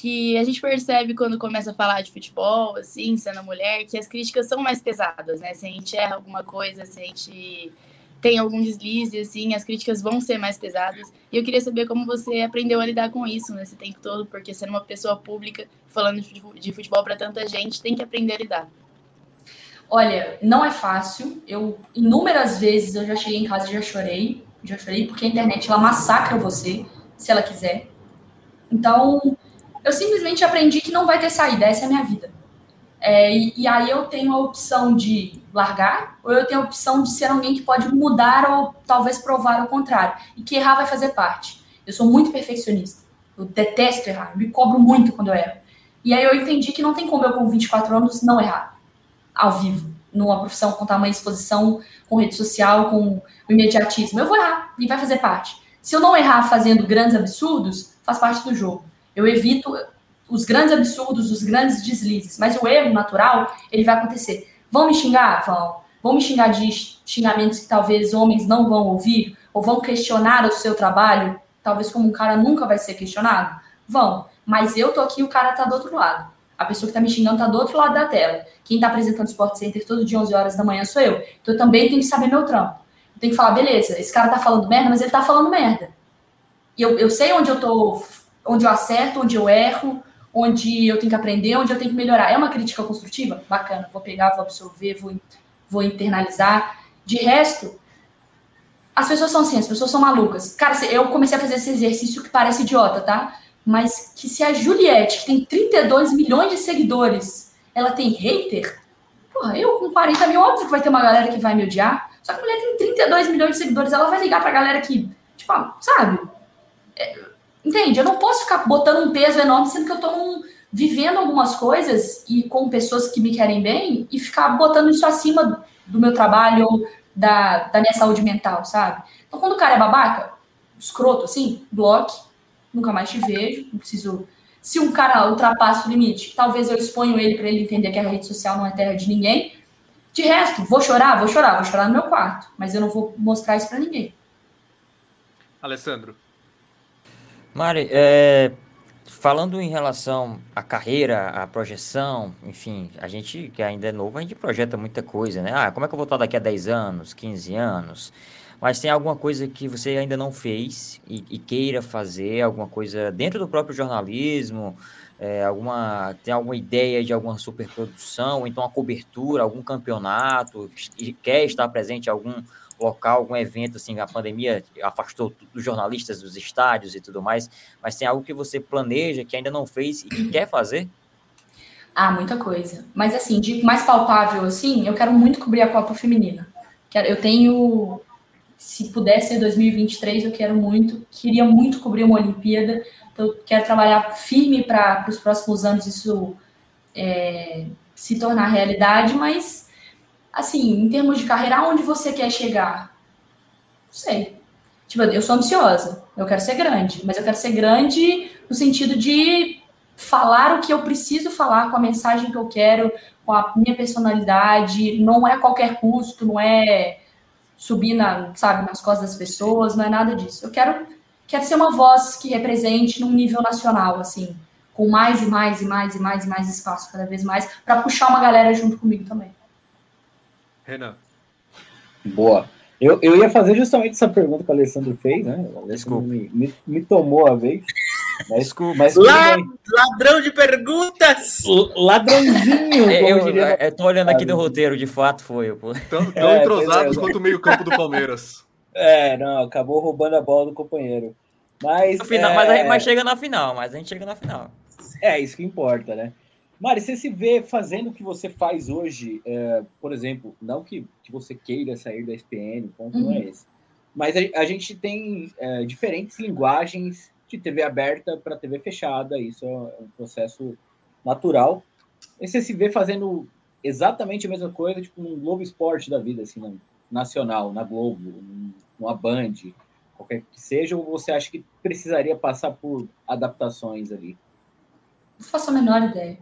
que a gente percebe quando começa a falar de futebol, assim, sendo mulher, que as críticas são mais pesadas, né? Se a gente erra alguma coisa, se a gente tem algum deslize, assim, as críticas vão ser mais pesadas. E eu queria saber como você aprendeu a lidar com isso nesse tempo todo, porque sendo uma pessoa pública, falando de futebol para tanta gente, tem que aprender a lidar. Olha, não é fácil. Eu inúmeras vezes eu já cheguei em casa e já chorei, já chorei porque a internet ela massacra você, se ela quiser. Então, eu simplesmente aprendi que não vai ter saída, essa é a minha vida. É, e, e, aí eu tenho a opção de largar, ou eu tenho a opção de ser alguém que pode mudar ou talvez provar o contrário. E que errar vai fazer parte. Eu sou muito perfeccionista. Eu detesto errar. Eu me cobro muito quando eu erro. E aí eu entendi que não tem como eu, com 24 anos, não errar. Ao vivo. Numa profissão com tamanho exposição, com rede social, com imediatismo. Eu vou errar e vai fazer parte. Se eu não errar fazendo grandes absurdos, faz parte do jogo. Eu evito os grandes absurdos, os grandes deslizes, mas o erro natural, ele vai acontecer. Vão me xingar? Vão. Vão me xingar de xingamentos que talvez homens não vão ouvir? Ou vão questionar o seu trabalho? Talvez como um cara nunca vai ser questionado? Vão. Mas eu tô aqui e o cara tá do outro lado. A pessoa que tá me xingando tá do outro lado da tela. Quem tá apresentando o Sport Center todo dia 11 horas da manhã sou eu. Então eu também tenho que saber meu trampo. Eu tenho que falar, beleza, esse cara tá falando merda, mas ele tá falando merda. E eu, eu sei onde eu tô, onde eu acerto, onde eu erro, onde eu tenho que aprender, onde eu tenho que melhorar. É uma crítica construtiva? Bacana, vou pegar, vou absorver, vou, vou internalizar. De resto, as pessoas são assim, as pessoas são malucas. Cara, eu comecei a fazer esse exercício que parece idiota, tá? Mas que se a Juliette, que tem 32 milhões de seguidores, ela tem hater, porra, eu com 40 mil, óbvio que vai ter uma galera que vai me odiar. Só que a mulher tem 32 milhões de seguidores, ela vai ligar pra galera que, tipo, sabe? Entende? Eu não posso ficar botando um peso enorme, sendo que eu estou vivendo algumas coisas e com pessoas que me querem bem e ficar botando isso acima do meu trabalho ou da, da minha saúde mental, sabe? Então, quando o cara é babaca, escroto assim, bloque, nunca mais te vejo, não preciso. Se um cara ultrapassa o limite, talvez eu exponho ele para ele entender que a rede social não é terra de ninguém. De resto, vou chorar? Vou chorar, vou chorar no meu quarto, mas eu não vou mostrar isso para ninguém. Alessandro. Mari, é, falando em relação à carreira, à projeção, enfim, a gente que ainda é novo, a gente projeta muita coisa, né? Ah, como é que eu vou estar daqui a 10 anos, 15 anos? Mas tem alguma coisa que você ainda não fez e, e queira fazer, alguma coisa dentro do próprio jornalismo, é, alguma, tem alguma ideia de alguma superprodução, então uma cobertura, algum campeonato, e quer estar presente em algum local, algum evento, assim, a pandemia afastou os jornalistas dos estádios e tudo mais, mas tem algo que você planeja, que ainda não fez e que quer fazer? Ah, muita coisa. Mas assim, de mais palpável, assim, eu quero muito cobrir a Copa Feminina. Eu tenho, se puder ser 2023, eu quero muito, queria muito cobrir uma Olimpíada, então quero trabalhar firme para os próximos anos isso é, se tornar realidade, mas assim, em termos de carreira, aonde você quer chegar? Não sei. Tipo, eu sou ambiciosa, eu quero ser grande, mas eu quero ser grande no sentido de falar o que eu preciso falar com a mensagem que eu quero, com a minha personalidade, não é a qualquer custo, não é subir na, sabe, nas costas das pessoas, não é nada disso. Eu quero, quero ser uma voz que represente num nível nacional, assim, com mais e mais e mais e mais e mais espaço cada vez mais, para puxar uma galera junto comigo também. Renan. Boa. Eu, eu ia fazer justamente essa pergunta que o Alessandro fez, né? O Desculpa. Me, me, me, tomou a vez. Mas, Desculpa. Mas La, ladrão de perguntas! Ladrãozinho! Eu, eu, eu tô olhando aqui no roteiro, de fato foi. Tão, tão é, entrosados é, quanto o meio-campo do Palmeiras. É, não, acabou roubando a bola do companheiro. Mas, final, é... mas, mas chega na final, mas a gente chega na final. É, isso que importa, né? Mari, você se vê fazendo o que você faz hoje, é, por exemplo, não que, que você queira sair da SPN, o ponto uhum. não é uhum. esse, mas a, a gente tem é, diferentes linguagens de TV aberta para TV fechada, isso é um processo natural. E você se vê fazendo exatamente a mesma coisa, tipo um Globo Esporte da vida, assim, nacional, na Globo, numa Band, qualquer que seja, ou você acha que precisaria passar por adaptações ali? Não faço a menor ideia.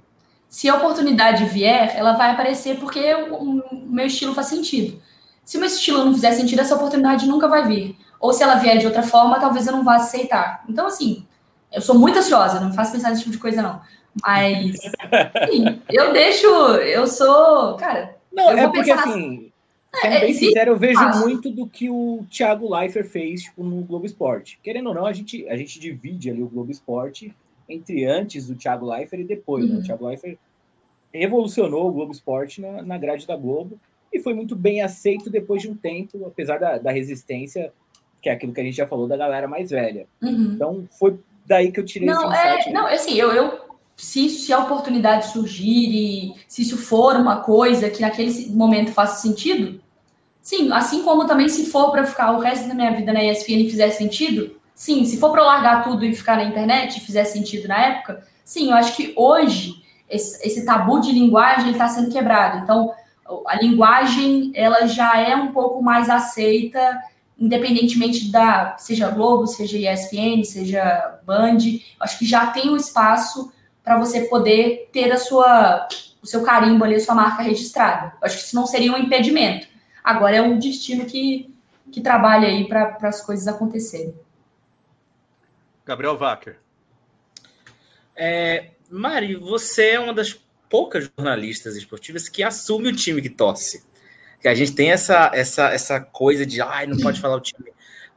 Se a oportunidade vier, ela vai aparecer porque o meu estilo faz sentido. Se o meu estilo não fizer sentido, essa oportunidade nunca vai vir. Ou se ela vier de outra forma, talvez eu não vá aceitar. Então, assim, eu sou muito ansiosa, não me faço pensar nesse tipo de coisa, não. Mas, sim, eu deixo, eu sou, cara. Não, é porque assim, sendo é, bem sincero, eu vejo muito do que o Thiago Leifert fez tipo, no Globo Esporte. Querendo ou não, a gente, a gente divide ali o Globo Esporte entre antes do Thiago Leifert e depois. Uhum. Né? O uhum. Thiago Leifert revolucionou o Globo Esporte na, na grade da Globo e foi muito bem aceito depois de um tempo, apesar da, da resistência, que é aquilo que a gente já falou da galera mais velha. Uhum. Então, foi daí que eu tirei não, esse insight. É, não, assim, eu, eu se, se a oportunidade surgir e se isso for uma coisa que naquele momento faça sentido, sim, assim como também se for para ficar o resto da minha vida na ESPN e fizer sentido, sim, se for para largar tudo e ficar na internet fizer sentido na época, sim, eu acho que hoje esse, esse tabu de linguagem está sendo quebrado. Então, a linguagem ela já é um pouco mais aceita, independentemente da seja Globo, seja ESPN, seja Band. Acho que já tem um espaço para você poder ter a sua o seu carimbo ali, a sua marca registrada. Acho que isso não seria um impedimento. Agora é o destino que, que trabalha aí para as coisas acontecerem. Gabriel Wacker. É, Mari, você é uma das poucas jornalistas esportivas que assume o time que torce. Que a gente tem essa, essa, essa coisa de, ai, não pode falar o time.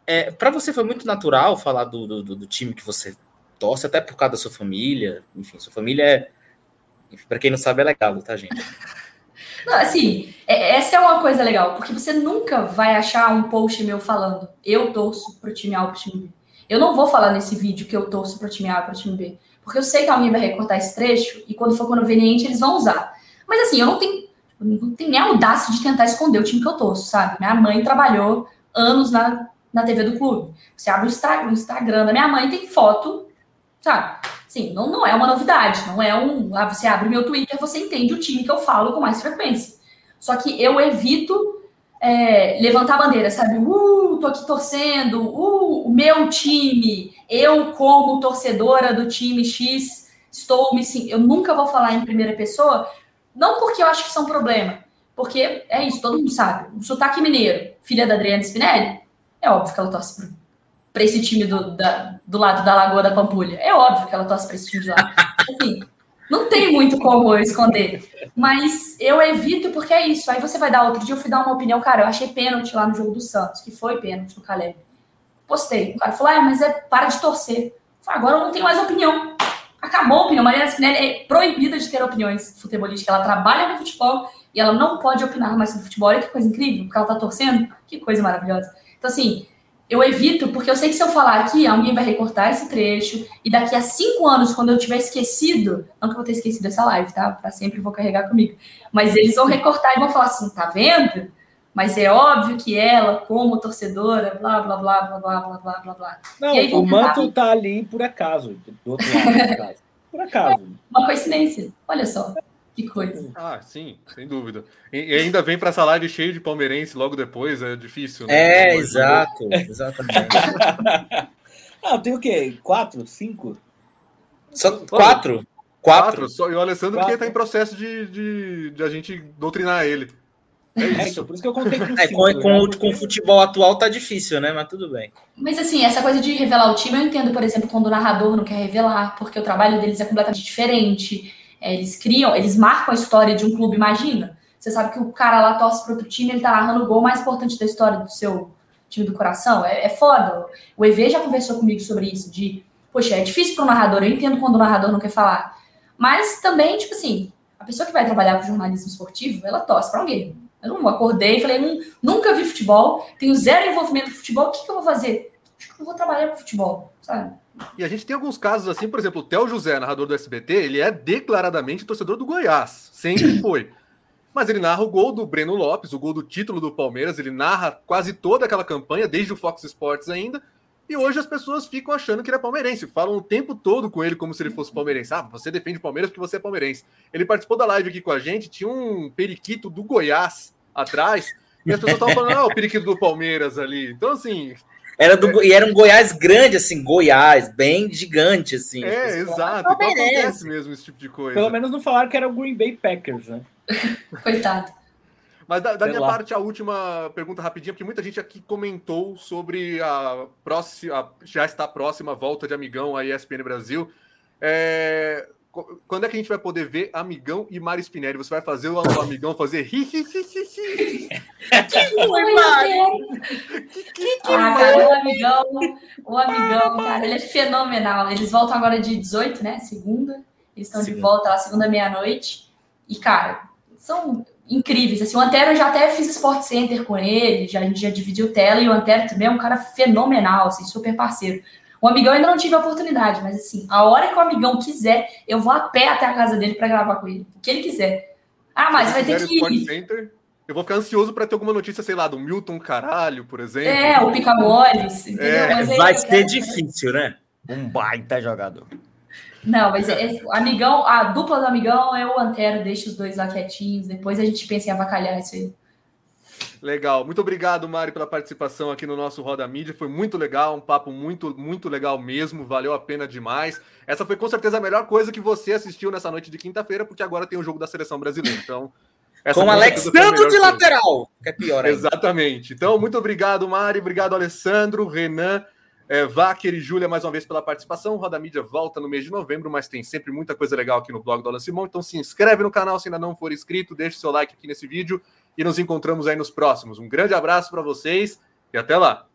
É, para você foi muito natural falar do, do, do, time que você torce, até por causa da sua família. Enfim, sua família é. Para quem não sabe, é legal, tá, gente? Não, assim, é, essa é uma coisa legal, porque você nunca vai achar um post meu falando eu torço pro time A ou pro time B. Eu não vou falar nesse vídeo que eu torço pro time A ou pro time B. Porque eu sei que alguém vai recortar esse trecho e quando for conveniente eles vão usar. Mas assim, eu não tenho, não tenho nem a audácia de tentar esconder o time que eu torço, sabe? Minha mãe trabalhou anos na, na TV do clube. Você abre o Instagram da minha mãe tem foto, sabe? Sim, não, não é uma novidade, não é um. Ah, você abre meu Twitter, você entende o time que eu falo com mais frequência. Só que eu evito é, levantar a bandeira, sabe? Uh, tô aqui torcendo, uh, o meu time, eu, como torcedora do time X, estou me Eu nunca vou falar em primeira pessoa, não porque eu acho que isso é um problema, porque é isso, todo mundo sabe. O sotaque mineiro, filha da Adriana Spinelli, é óbvio que ela torce para esse time do, da, do lado da Lagoa da Pampulha. É óbvio que ela torce para esse time de lá. Assim, não tem muito como eu esconder. Mas eu evito porque é isso. Aí você vai dar outro dia, eu fui dar uma opinião, cara, eu achei pênalti lá no jogo do Santos, que foi pênalti no Caleb. Postei. O cara falou, ah, mas é para de torcer. Falei, agora eu não tenho mais opinião. Acabou a opinião. Mariana Spinelli é proibida de ter opiniões futebolísticas. Ela trabalha no futebol e ela não pode opinar mais sobre futebol. Olha que coisa incrível, porque ela tá torcendo. Que coisa maravilhosa. Então, assim, eu evito, porque eu sei que se eu falar aqui, alguém vai recortar esse trecho, e daqui a cinco anos, quando eu tiver esquecido, não que eu vou ter esquecido essa live, tá? Pra sempre vou carregar comigo. Mas eles vão recortar e vão falar assim: tá vendo? Mas é óbvio que ela, como torcedora, blá, blá, blá, blá, blá, blá, blá, blá, blá. Não, aí, o manto tá ali por acaso, do outro lado Por acaso. Uma coincidência. Olha só. Que coisa. Ah, sim, sem dúvida. E, ainda vem para essa live cheio de palmeirense logo depois, é difícil, né? É, exato, exatamente. ah, tem o quê? Quatro? Cinco? Só quatro? Quatro. Só, e o Alessandro quatro. que está em processo de, de, de a gente doutrinar ele. É, é isso. É, por isso que eu contei com, é, com, né? com, com, o futebol atual tá difícil, né? Mas tudo bem. Mas assim, essa coisa de revelar o time, eu entendo, por exemplo, quando o narrador não quer revelar, porque o trabalho deles é completamente diferente. Eles criam, eles marcam a história de um clube, imagina. Você sabe que o cara lá torce para outro time, ele tá narrando o gol mais importante da história do seu time do coração. É, é foda. O EV já conversou comigo sobre isso, de, poxa, é difícil para o narrador, eu entendo quando o narrador não quer falar. Mas também, tipo assim, a pessoa que vai trabalhar com jornalismo esportivo, ela torce para alguém. Eu não acordei e falei, hum, nunca vi futebol, tenho zero envolvimento com futebol, o que, que eu vou fazer? Acho que eu vou trabalhar com futebol, sabe? E a gente tem alguns casos assim, por exemplo, o Theo José, narrador do SBT, ele é declaradamente torcedor do Goiás, sempre foi. Mas ele narra o gol do Breno Lopes, o gol do título do Palmeiras, ele narra quase toda aquela campanha, desde o Fox Sports ainda, e hoje as pessoas ficam achando que ele é palmeirense, falam o tempo todo com ele como se ele fosse palmeirense. Ah, você defende o Palmeiras porque você é palmeirense. Ele participou da live aqui com a gente, tinha um periquito do Goiás atrás, e as pessoas estavam falando, ah, o periquito do Palmeiras ali. Então, assim, Era do, E era um Goiás grande, assim, Goiás, bem gigante, assim. É, tipo, exato. Então acontece mesmo esse tipo de coisa. Pelo menos não falaram que era o Green Bay Packers, né? Coitado. Mas da, da minha lá. parte, a última pergunta rapidinha, porque muita gente aqui comentou sobre a próxima, já está próxima volta de Amigão à ESPN Brasil. É, quando é que a gente vai poder ver Amigão e Mari Spinelli? Você vai fazer o Amigão fazer ri, ri, ri, ri, ri. Que foi, Mari? Que, que, que ah, cara, o Amigão, o Amigão, cara, ele é fenomenal. Eles voltam agora de 18, né? Segunda. Eles estão de volta lá, segunda meia-noite. E, cara, são incríveis. Assim, o Antero eu já até fiz Sport Center com ele, já, a gente já dividiu tela, e o Antero também é um cara fenomenal, assim, super parceiro. O amigão ainda não tive a oportunidade, mas assim, a hora que o amigão quiser, eu vou a pé até a casa dele para gravar com ele. O que ele quiser. Ah, mas Se vai ter que ir. Center, eu vou ficar ansioso para ter alguma notícia, sei lá, do Milton Caralho, por exemplo. É, o Pica Moles. É, vai ser difícil, né? Um baita jogador. Não, mas é, é, amigão, a dupla do amigão é o Antero, deixa os dois lá quietinhos, depois a gente pensa em avacalhar isso aí. Legal. Muito obrigado, Mari, pela participação aqui no nosso Roda Mídia. Foi muito legal, um papo muito, muito legal mesmo. Valeu a pena demais. Essa foi com certeza a melhor coisa que você assistiu nessa noite de quinta-feira, porque agora tem o jogo da seleção brasileira. Então. Com Alexandre de lateral, que é pior ainda. Exatamente. Então, muito obrigado, Mari. Obrigado, Alessandro, Renan. É, Vaquer e Júlia, mais uma vez pela participação. Roda Mídia volta no mês de novembro, mas tem sempre muita coisa legal aqui no blog do Alan Simão. Então se inscreve no canal se ainda não for inscrito, deixe seu like aqui nesse vídeo e nos encontramos aí nos próximos. Um grande abraço para vocês e até lá!